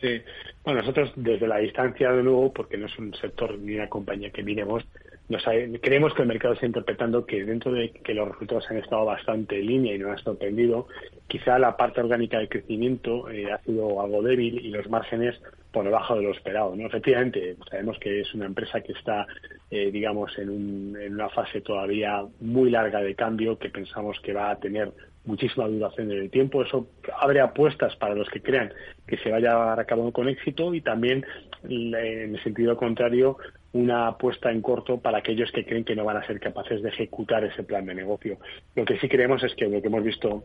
Sí, bueno, nosotros desde la distancia, de nuevo, porque no es un sector ni una compañía que miremos, nos creemos que el mercado está interpretando que dentro de que los resultados han estado bastante en línea y no han sorprendido, quizá la parte orgánica de crecimiento eh, ha sido algo débil y los márgenes por debajo de lo esperado. ¿no? Efectivamente, sabemos que es una empresa que está, eh, digamos, en, un, en una fase todavía muy larga de cambio que pensamos que va a tener muchísima duración en el tiempo. Eso abre apuestas para los que crean que se vaya a llevar a cabo con éxito y también, en el sentido contrario, una apuesta en corto para aquellos que creen que no van a ser capaces de ejecutar ese plan de negocio. Lo que sí creemos es que lo que hemos visto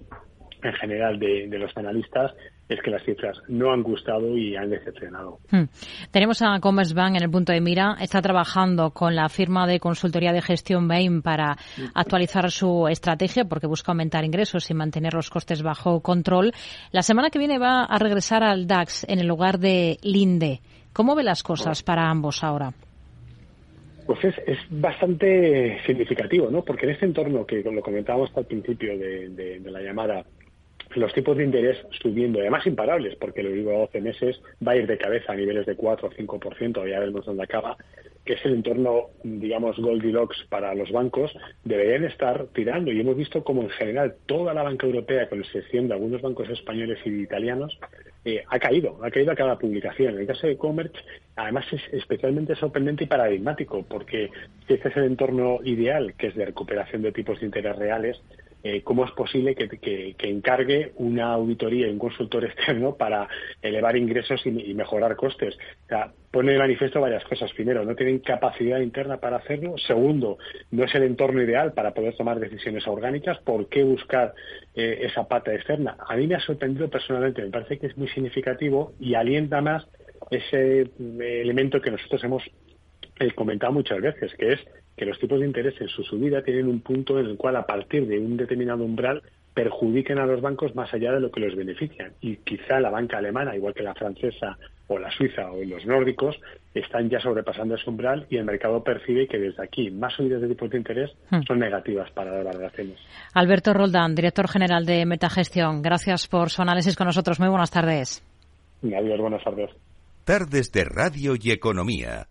en general de, los analistas es que las cifras no han gustado y han decepcionado. Hmm. Tenemos a Commerzbank en el punto de mira. Está trabajando con la firma de consultoría de gestión Bain para actualizar su estrategia porque busca aumentar ingresos y mantener los costes bajo control. La semana que viene va a regresar al DAX en el lugar de Linde. ¿Cómo ve las cosas para ambos ahora? Pues es, es bastante significativo, ¿no? Porque en este entorno que lo comentábamos al principio de la llamada, los tipos de interés subiendo, además imparables, porque lo digo a 12 meses va a ir de cabeza a niveles de 4 o 5%, ya vemos dónde acaba, que es el entorno, digamos, Goldilocks para los bancos, deberían estar tirando. Y hemos visto como en general toda la banca europea, con excepción de algunos bancos españoles y italianos, eh, ha caído, ha caído a cada publicación. En el caso de Commerce, además es especialmente sorprendente y paradigmático, porque este es el entorno ideal, que es de recuperación de tipos de interés reales, eh, cómo es posible que, encargue una auditoría y un consultor externo para elevar ingresos y, mejorar costes. O sea, pone de manifiesto varias cosas. Primero, no tienen capacidad interna para hacerlo. Segundo, no es el entorno ideal para poder tomar decisiones orgánicas. ¿Por qué buscar eh, esa pata externa? A mí me ha sorprendido personalmente. Me parece que es muy significativo y alienta más ese eh, elemento que nosotros hemos comentado muchas veces, que es que los tipos de interés en su subida tienen un punto en el cual a partir de un determinado umbral perjudiquen a los bancos más allá de lo que los benefician. Y quizá la banca alemana, igual que la francesa o la suiza o los nórdicos, están ya sobrepasando ese umbral y el mercado percibe que desde aquí más subidas de tipos de interés hmm. son negativas para las valoraciones. Alberto Roldán, director general de Metagestión, gracias por su análisis con nosotros. Muy buenas tardes. Adiós, buenas tardes. Tardes de Radio y Economía.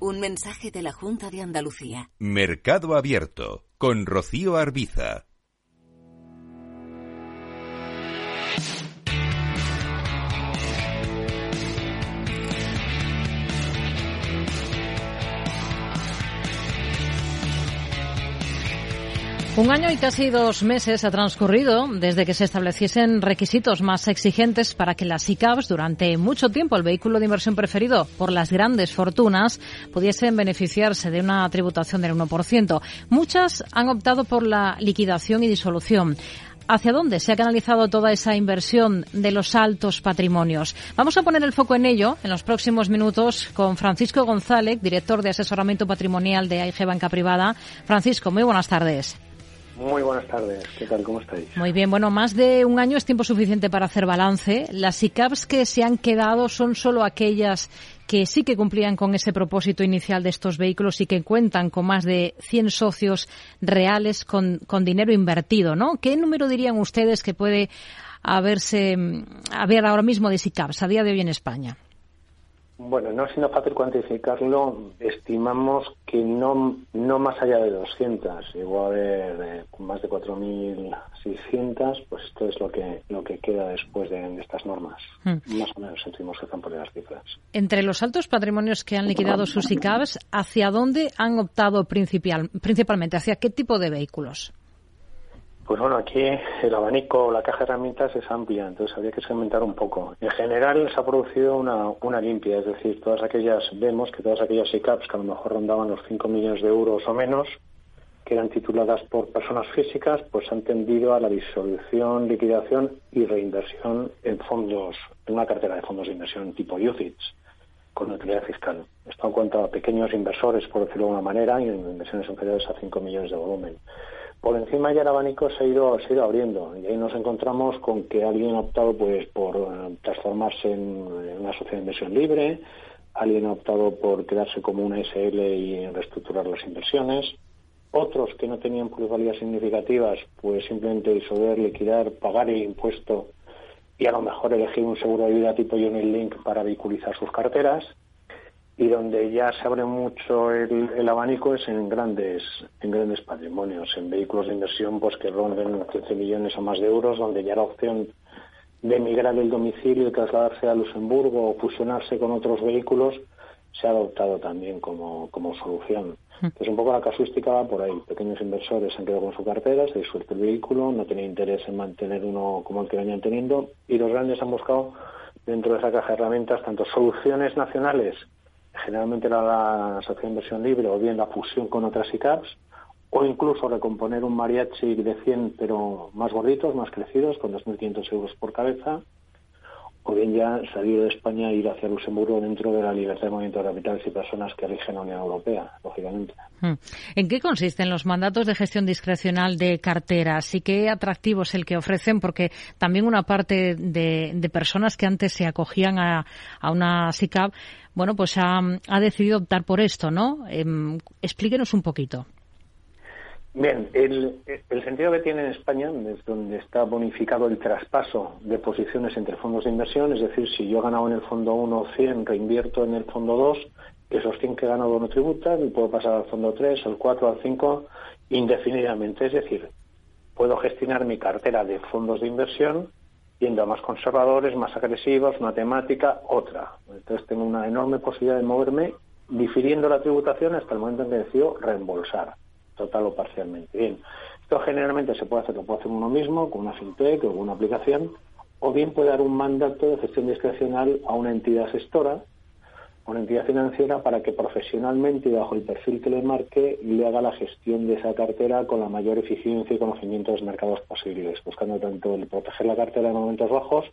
Un mensaje de la Junta de Andalucía. Mercado Abierto con Rocío Arbiza. Un año y casi dos meses ha transcurrido desde que se estableciesen requisitos más exigentes para que las ICAPs, durante mucho tiempo el vehículo de inversión preferido por las grandes fortunas, pudiesen beneficiarse de una tributación del 1%. Muchas han optado por la liquidación y disolución. ¿Hacia dónde se ha canalizado toda esa inversión de los altos patrimonios? Vamos a poner el foco en ello en los próximos minutos con Francisco González, director de asesoramiento patrimonial de AIG Banca Privada. Francisco, muy buenas tardes. Muy buenas tardes, ¿qué tal? ¿Cómo estáis? Muy bien, bueno, más de un año es tiempo suficiente para hacer balance. Las ICAPs que se han quedado son solo aquellas que sí que cumplían con ese propósito inicial de estos vehículos y que cuentan con más de 100 socios reales con, con dinero invertido, ¿no? ¿Qué número dirían ustedes que puede haberse, haber ahora mismo de SICAPs a día de hoy en España? Bueno, no siendo fácil cuantificarlo, estimamos que no, no más allá de 200, igual a haber eh, más de 4.600, pues esto es lo que lo que queda después de, estas normas. Hmm. Más o menos sentimos que están por las cifras. Entre los altos patrimonios que han liquidado sus ICABs, ¿hacia dónde han optado principal, principalmente? ¿Hacia qué tipo de vehículos? Pues bueno, aquí el abanico, la caja de herramientas es amplia, entonces habría que segmentar un poco. En general se ha producido una, una limpia, es decir, todas aquellas, vemos que todas aquellas ICAPs que a lo mejor rondaban los 5 millones de euros o menos, que eran tituladas por personas físicas, pues han tendido a la disolución, liquidación y reinversión en fondos, en una cartera de fondos de inversión tipo UCITS, con utilidad fiscal. Esto en cuanto a pequeños inversores, por decirlo de alguna manera, y en inversiones inferiores a 5 millones de volumen por encima ya el abanico se ha ido, se ha ido abriendo y ahí nos encontramos con que alguien ha optado pues por eh, transformarse en una sociedad de inversión libre, alguien ha optado por quedarse como una SL y reestructurar las inversiones. Otros que no tenían plusvalías significativas, pues simplemente disolver, liquidar, pagar el impuesto y a lo mejor elegir un seguro de vida tipo Unit Link para vehiculizar sus carteras. Y donde ya se abre mucho el, abanico es en grandes, en grandes patrimonios, en vehículos de inversión pues que ronden 15 millones o más de euros, donde ya la opción de emigrar el domicilio y trasladarse a Luxemburgo o fusionarse con otros vehículos se ha adoptado también como, como solución. Hmm. Entonces, un poco la casuística va por ahí. Pequeños inversores han quedado con su cartera, se disuelto el vehículo, no tienen interés en mantener uno como el que venían teniendo, y los grandes han buscado dentro de esa caja de herramientas tanto soluciones nacionales, generalmente la, la asociación de inversión libre, o bien la fusión con otras ICAPs, o incluso recomponer un mariachi de 100 pero más gorditos, más crecidos, con 2.500 euros por cabeza, o bien ya salir de España e ir hacia Luxemburgo dentro de la libertad de movimiento de capitales y personas que rigen la Unión Europea, lógicamente. Hmm. ¿En qué consisten los mandatos de gestión discrecional de carteras y qué atractivo es el que ofrecen? Porque también una parte de, personas que antes se acogían a, una SICAP, bueno, pues ha, decidido optar por esto, ¿no? Em, explíquenos un poquito. Bien, el, sentido que tiene en España es donde está bonificado el traspaso de posiciones entre fondos de inversión, es decir, si yo he ganado en el fondo 1 100, reinvierto en el fondo 2, esos 100 que he ganado no tributan y puedo pasar al fondo 3, al 4, al 5 indefinidamente. Es decir, puedo gestionar mi cartera de fondos de inversión yendo a más conservadores, más agresivos, una temática, otra. Entonces tengo una enorme posibilidad de moverme difiriendo la tributación hasta el momento en que decido reembolsar total o parcialmente. Bien, esto generalmente se puede hacer, lo puede hacer uno mismo, con una fintech o una aplicación, o bien puede dar un mandato de gestión discrecional a una entidad gestora, una entidad financiera, para que profesionalmente y bajo el perfil que le marque le haga la gestión de esa cartera con la mayor eficiencia y conocimiento de los mercados posibles, buscando tanto el proteger la cartera en momentos bajos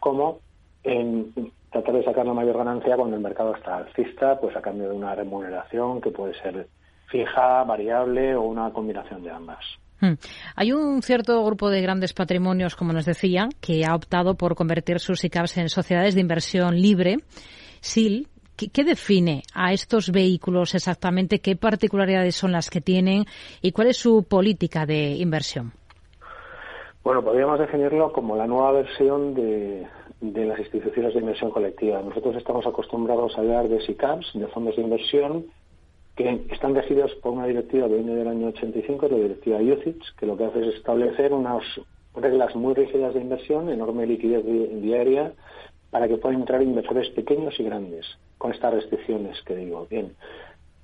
como en tratar de sacar la mayor ganancia cuando el mercado está alcista, pues a cambio de una remuneración que puede ser fija, variable o una combinación de ambas. Hmm. Hay un cierto grupo de grandes patrimonios, como nos decía, que ha optado por convertir sus ICAPs en sociedades de inversión libre. SIL, ¿qué, define a estos vehículos exactamente? ¿Qué particularidades son las que tienen? ¿Y cuál es su política de inversión? Bueno, podríamos definirlo como la nueva versión de, las instituciones de inversión colectiva. Nosotros estamos acostumbrados a hablar de SICAPs, de fondos de inversión, que están regidos por una directiva que viene del año 85, la directiva UCITS, que lo que hace es establecer unas reglas muy rígidas de inversión, enorme liquidez diaria, para que puedan entrar inversores pequeños y grandes, con estas restricciones que digo. Bien,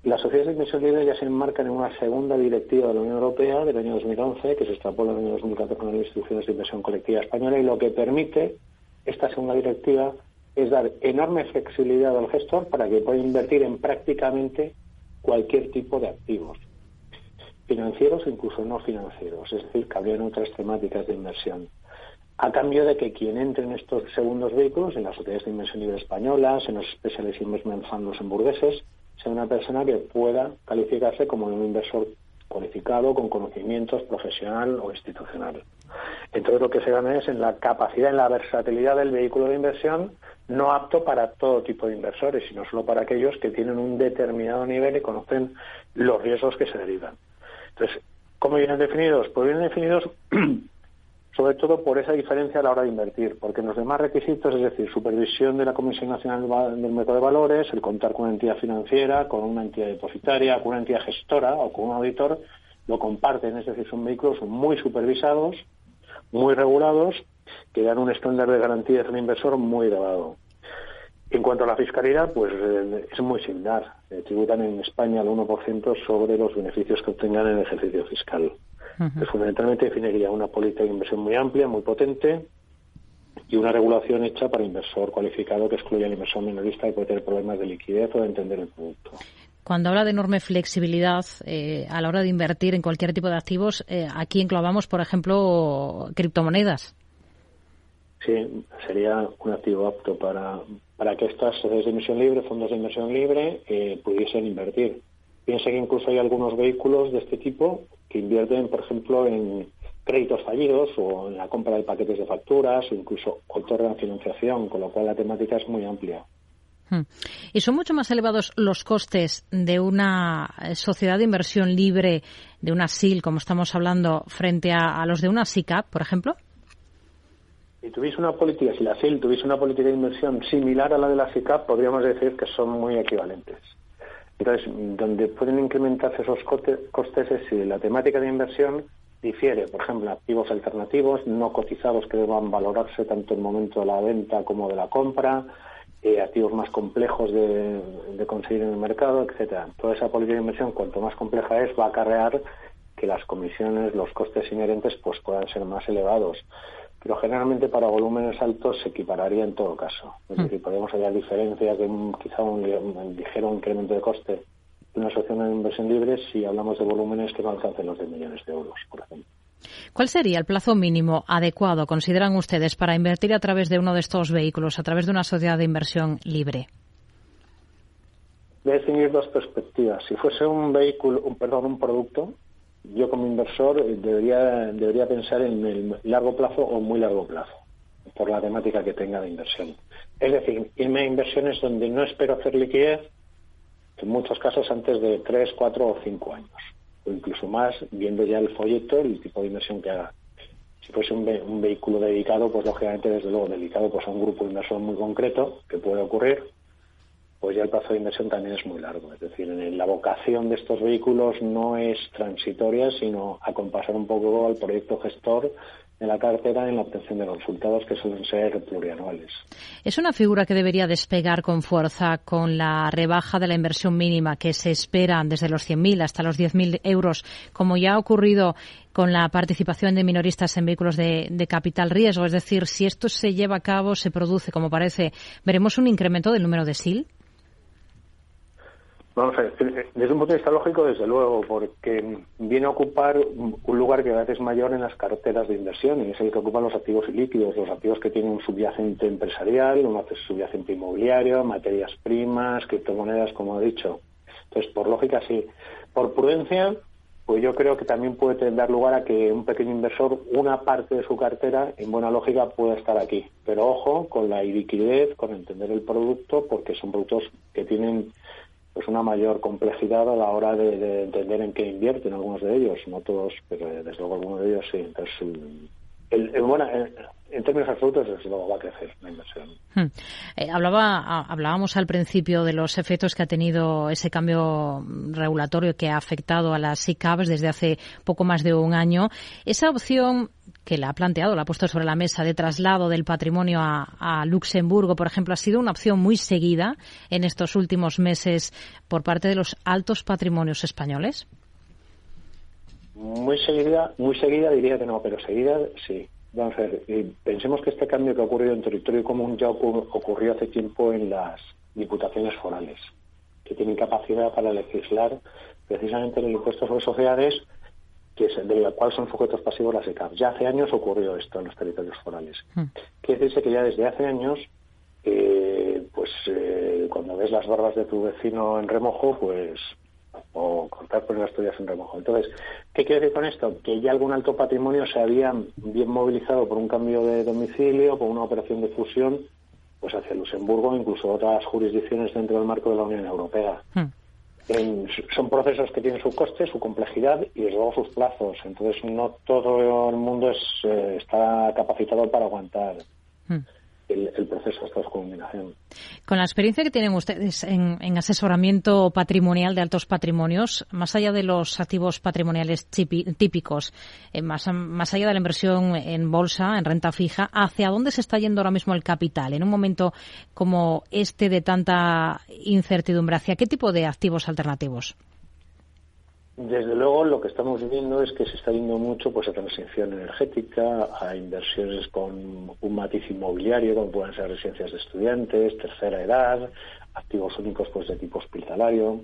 las sociedades de inversión libre ya se enmarcan en una segunda directiva de la Unión Europea del año 2011, que se extrapola en el año 2014 con las instituciones de inversión colectiva española, y lo que permite esta segunda directiva es dar enorme flexibilidad al gestor para que pueda invertir en prácticamente cualquier tipo de activos, financieros e incluso no financieros, es decir, que habrían otras temáticas de inversión. A cambio de que quien entre en estos segundos vehículos, en las sociedades de inversión libre españolas, en los Specialist Investment Funds hamburgueses, sea una persona que pueda calificarse como un inversor cualificado, con conocimientos profesional o institucional. Entonces lo que se gana es en la capacidad, en la versatilidad del vehículo de inversión no apto para todo tipo de inversores, sino solo para aquellos que tienen un determinado nivel y conocen los riesgos que se derivan. Entonces, ¿cómo vienen definidos? Pues vienen definidos sobre todo por esa diferencia a la hora de invertir, porque en los demás requisitos, es decir, supervisión de la Comisión Nacional del Mercado de Valores, el contar con una entidad financiera, con una entidad depositaria, con una entidad gestora o con un auditor, lo comparten, es decir, son vehículos muy supervisados, muy regulados que dan un estándar de garantías al inversor muy elevado. En cuanto a la fiscalidad, pues eh, es muy similar. Eh, tributan en España al 1% sobre los beneficios que obtengan en el ejercicio fiscal. Fundamentalmente definiría una política de inversión muy amplia, muy potente y una regulación hecha para inversor cualificado que excluya al inversor minorista que puede tener problemas de liquidez o de entender el producto. Cuando habla de enorme flexibilidad eh, a la hora de invertir en cualquier tipo de activos, aquí enclavamos, por ejemplo, criptomonedas. Sí, sería un activo apto para, para que estas sedes de inversión libre, fondos de inversión libre, eh, pudiesen invertir. Piense que incluso hay algunos vehículos de este tipo que invierten, por ejemplo, en créditos fallidos o en la compra de paquetes de facturas o incluso otorgan financiación, con lo cual la temática es muy amplia. Hmm. ¿Y son mucho más elevados los costes de una eh, sociedad de inversión libre, de una SIL, como estamos hablando, frente a, los de una SICAP, por ejemplo? Si tuviese una política, si la SIL tuviese una política de inversión similar a la de la SICAP, podríamos decir que son muy equivalentes. Entonces, donde pueden incrementarse esos costes es si la temática de inversión difiere, por ejemplo, activos alternativos no cotizados que deban valorarse tanto en el momento de la venta como de la compra, eh, activos más complejos de, conseguir en el mercado, etcétera. Toda esa política de inversión, cuanto más compleja es, va a acarrear que las comisiones, los costes inherentes, pues puedan ser más elevados. Pero generalmente para volúmenes altos se equipararía en todo caso. Es mm. decir, podemos hallar diferencias de quizá un, un ligero incremento de coste de una asociación de inversión libre si hablamos de volúmenes que no alcancen los de millones de euros, por ejemplo. ¿Cuál sería el plazo mínimo adecuado, consideran ustedes, para invertir a través de uno de estos vehículos, a través de una sociedad de inversión libre? Voy a definir dos perspectivas. Si fuese un vehículo, un, perdón, un producto, yo como inversor eh, debería, debería pensar en el largo plazo o muy largo plazo, por la temática que tenga de inversión. Es decir, irme a inversiones donde no espero hacer liquidez, en muchos casos antes de tres, cuatro o cinco años o incluso más, viendo ya el folleto, el tipo de inversión que haga. Si fuese un, vehículo dedicado, pues lógicamente, desde luego, dedicado pues, a un grupo de inversor muy concreto, que puede ocurrir, pues ya el plazo de inversión también es muy largo. Es decir, la vocación de estos vehículos no es transitoria, sino acompasar un poco al proyecto gestor en la cartera en la obtención de resultados que suelen ser plurianuales. Es una figura que debería despegar con fuerza con la rebaja de la inversión mínima que se espera desde los 100.000 hasta los 10.000 euros, como ya ha ocurrido con la participación de minoristas en vehículos de, de, capital riesgo. Es decir, si esto se lleva a cabo, se produce, como parece, ¿veremos un incremento del número de SIL? Vamos a ver, desde un punto de vista lógico, desde luego, porque viene a ocupar un lugar que a veces es mayor en las carteras de inversión y es el que ocupan los activos líquidos, los activos que tienen un subyacente empresarial, un subyacente inmobiliario, materias primas, criptomonedas, como he dicho. Entonces, por lógica, sí. Por prudencia, pues yo creo que también puede dar lugar a que un pequeño inversor, una parte de su cartera, en buena lógica, pueda estar aquí. Pero ojo con la liquidez, con entender el producto, porque son productos que tienen pues una mayor complejidad a la hora de, entender en qué invierten algunos de ellos, no todos, pero desde luego algunos de ellos sí. Entonces, el, en términos absolutos, desde luego va a crecer la inversión. Hmm. Eh, hablaba, hablábamos al principio de los efectos que ha tenido ese cambio regulatorio que ha afectado a las SICAVs desde hace poco más de un año. Esa opción que la ha planteado, la ha puesto sobre la mesa de traslado del patrimonio a, Luxemburgo, por ejemplo, ha sido una opción muy seguida en estos últimos meses por parte de los altos patrimonios españoles. Muy seguida, muy seguida diría que no, pero seguida sí. Vamos a ver, pensemos que este cambio que ha ocurrido en territorio común ya ocurrió hace tiempo en las diputaciones forales, que tienen capacidad para legislar precisamente en el impuesto sobre sociedades que es, de la cual son sujetos pasivos las ECAP. Ya hace años ocurrió esto en los territorios forales. Mm. Quiere decirse que ya desde hace años, eh, pues eh, cuando ves las barbas de tu vecino en remojo, pues o cortar por las tuyas en remojo. Entonces, ¿qué quiere decir con esto? Que ya algún alto patrimonio se había bien movilizado por un cambio de domicilio, por una operación de fusión, pues hacia Luxemburgo, incluso otras jurisdicciones dentro del marco de la Unión Europea. Mm son procesos que tienen su coste, su complejidad y luego sus plazos. Entonces no todo el mundo eh, está capacitado para aguantar. Hmm el, proceso hasta su culminación. Con la experiencia que tienen ustedes en, asesoramiento patrimonial de altos patrimonios, más allá de los activos patrimoniales típicos, eh, más, más allá de la inversión en bolsa, en renta fija, ¿hacia dónde se está yendo ahora mismo el capital? En un momento como este de tanta incertidumbre, ¿hacia qué tipo de activos alternativos? Desde luego, lo que estamos viendo es que se está yendo mucho pues a transición energética, a inversiones con un matiz inmobiliario, como pueden ser residencias de estudiantes, tercera edad, activos únicos pues de tipo hospitalario.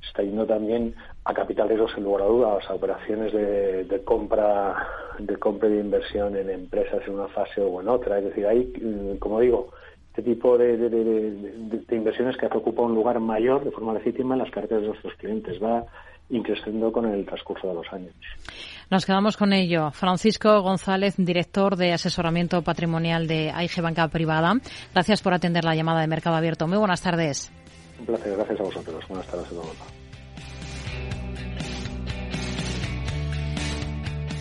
Se está yendo también a capital riesgo sin lugar a dudas, a operaciones de, compra de compra de inversión en empresas en una fase o en otra. Es decir, hay, como digo, este tipo de, de, inversiones que ocupa un lugar mayor de forma legítima en las carteras de nuestros clientes. Va increciendo con el transcurso de los años. Nos quedamos con ello. Francisco González, director de asesoramiento patrimonial de AIG Banca Privada. Gracias por atender la llamada de Mercado Abierto. Muy buenas tardes. Un placer, gracias a vosotros. Buenas tardes a todos.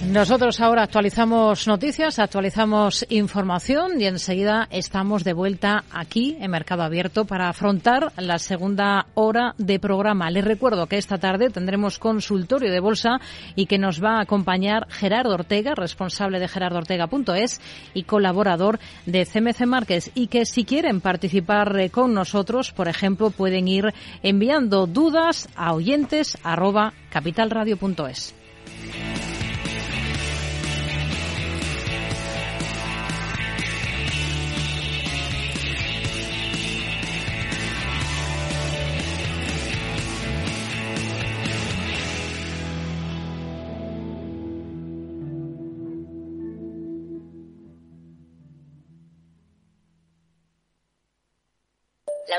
Nosotros ahora actualizamos noticias, actualizamos información y enseguida estamos de vuelta aquí en Mercado Abierto para afrontar la segunda hora de programa. Les recuerdo que esta tarde tendremos consultorio de bolsa y que nos va a acompañar Gerardo Ortega, responsable de gerardoortega.es y colaborador de CMC Márquez y que si quieren participar eh, con nosotros, por ejemplo, pueden ir enviando dudas a oyentes capitalradio.es.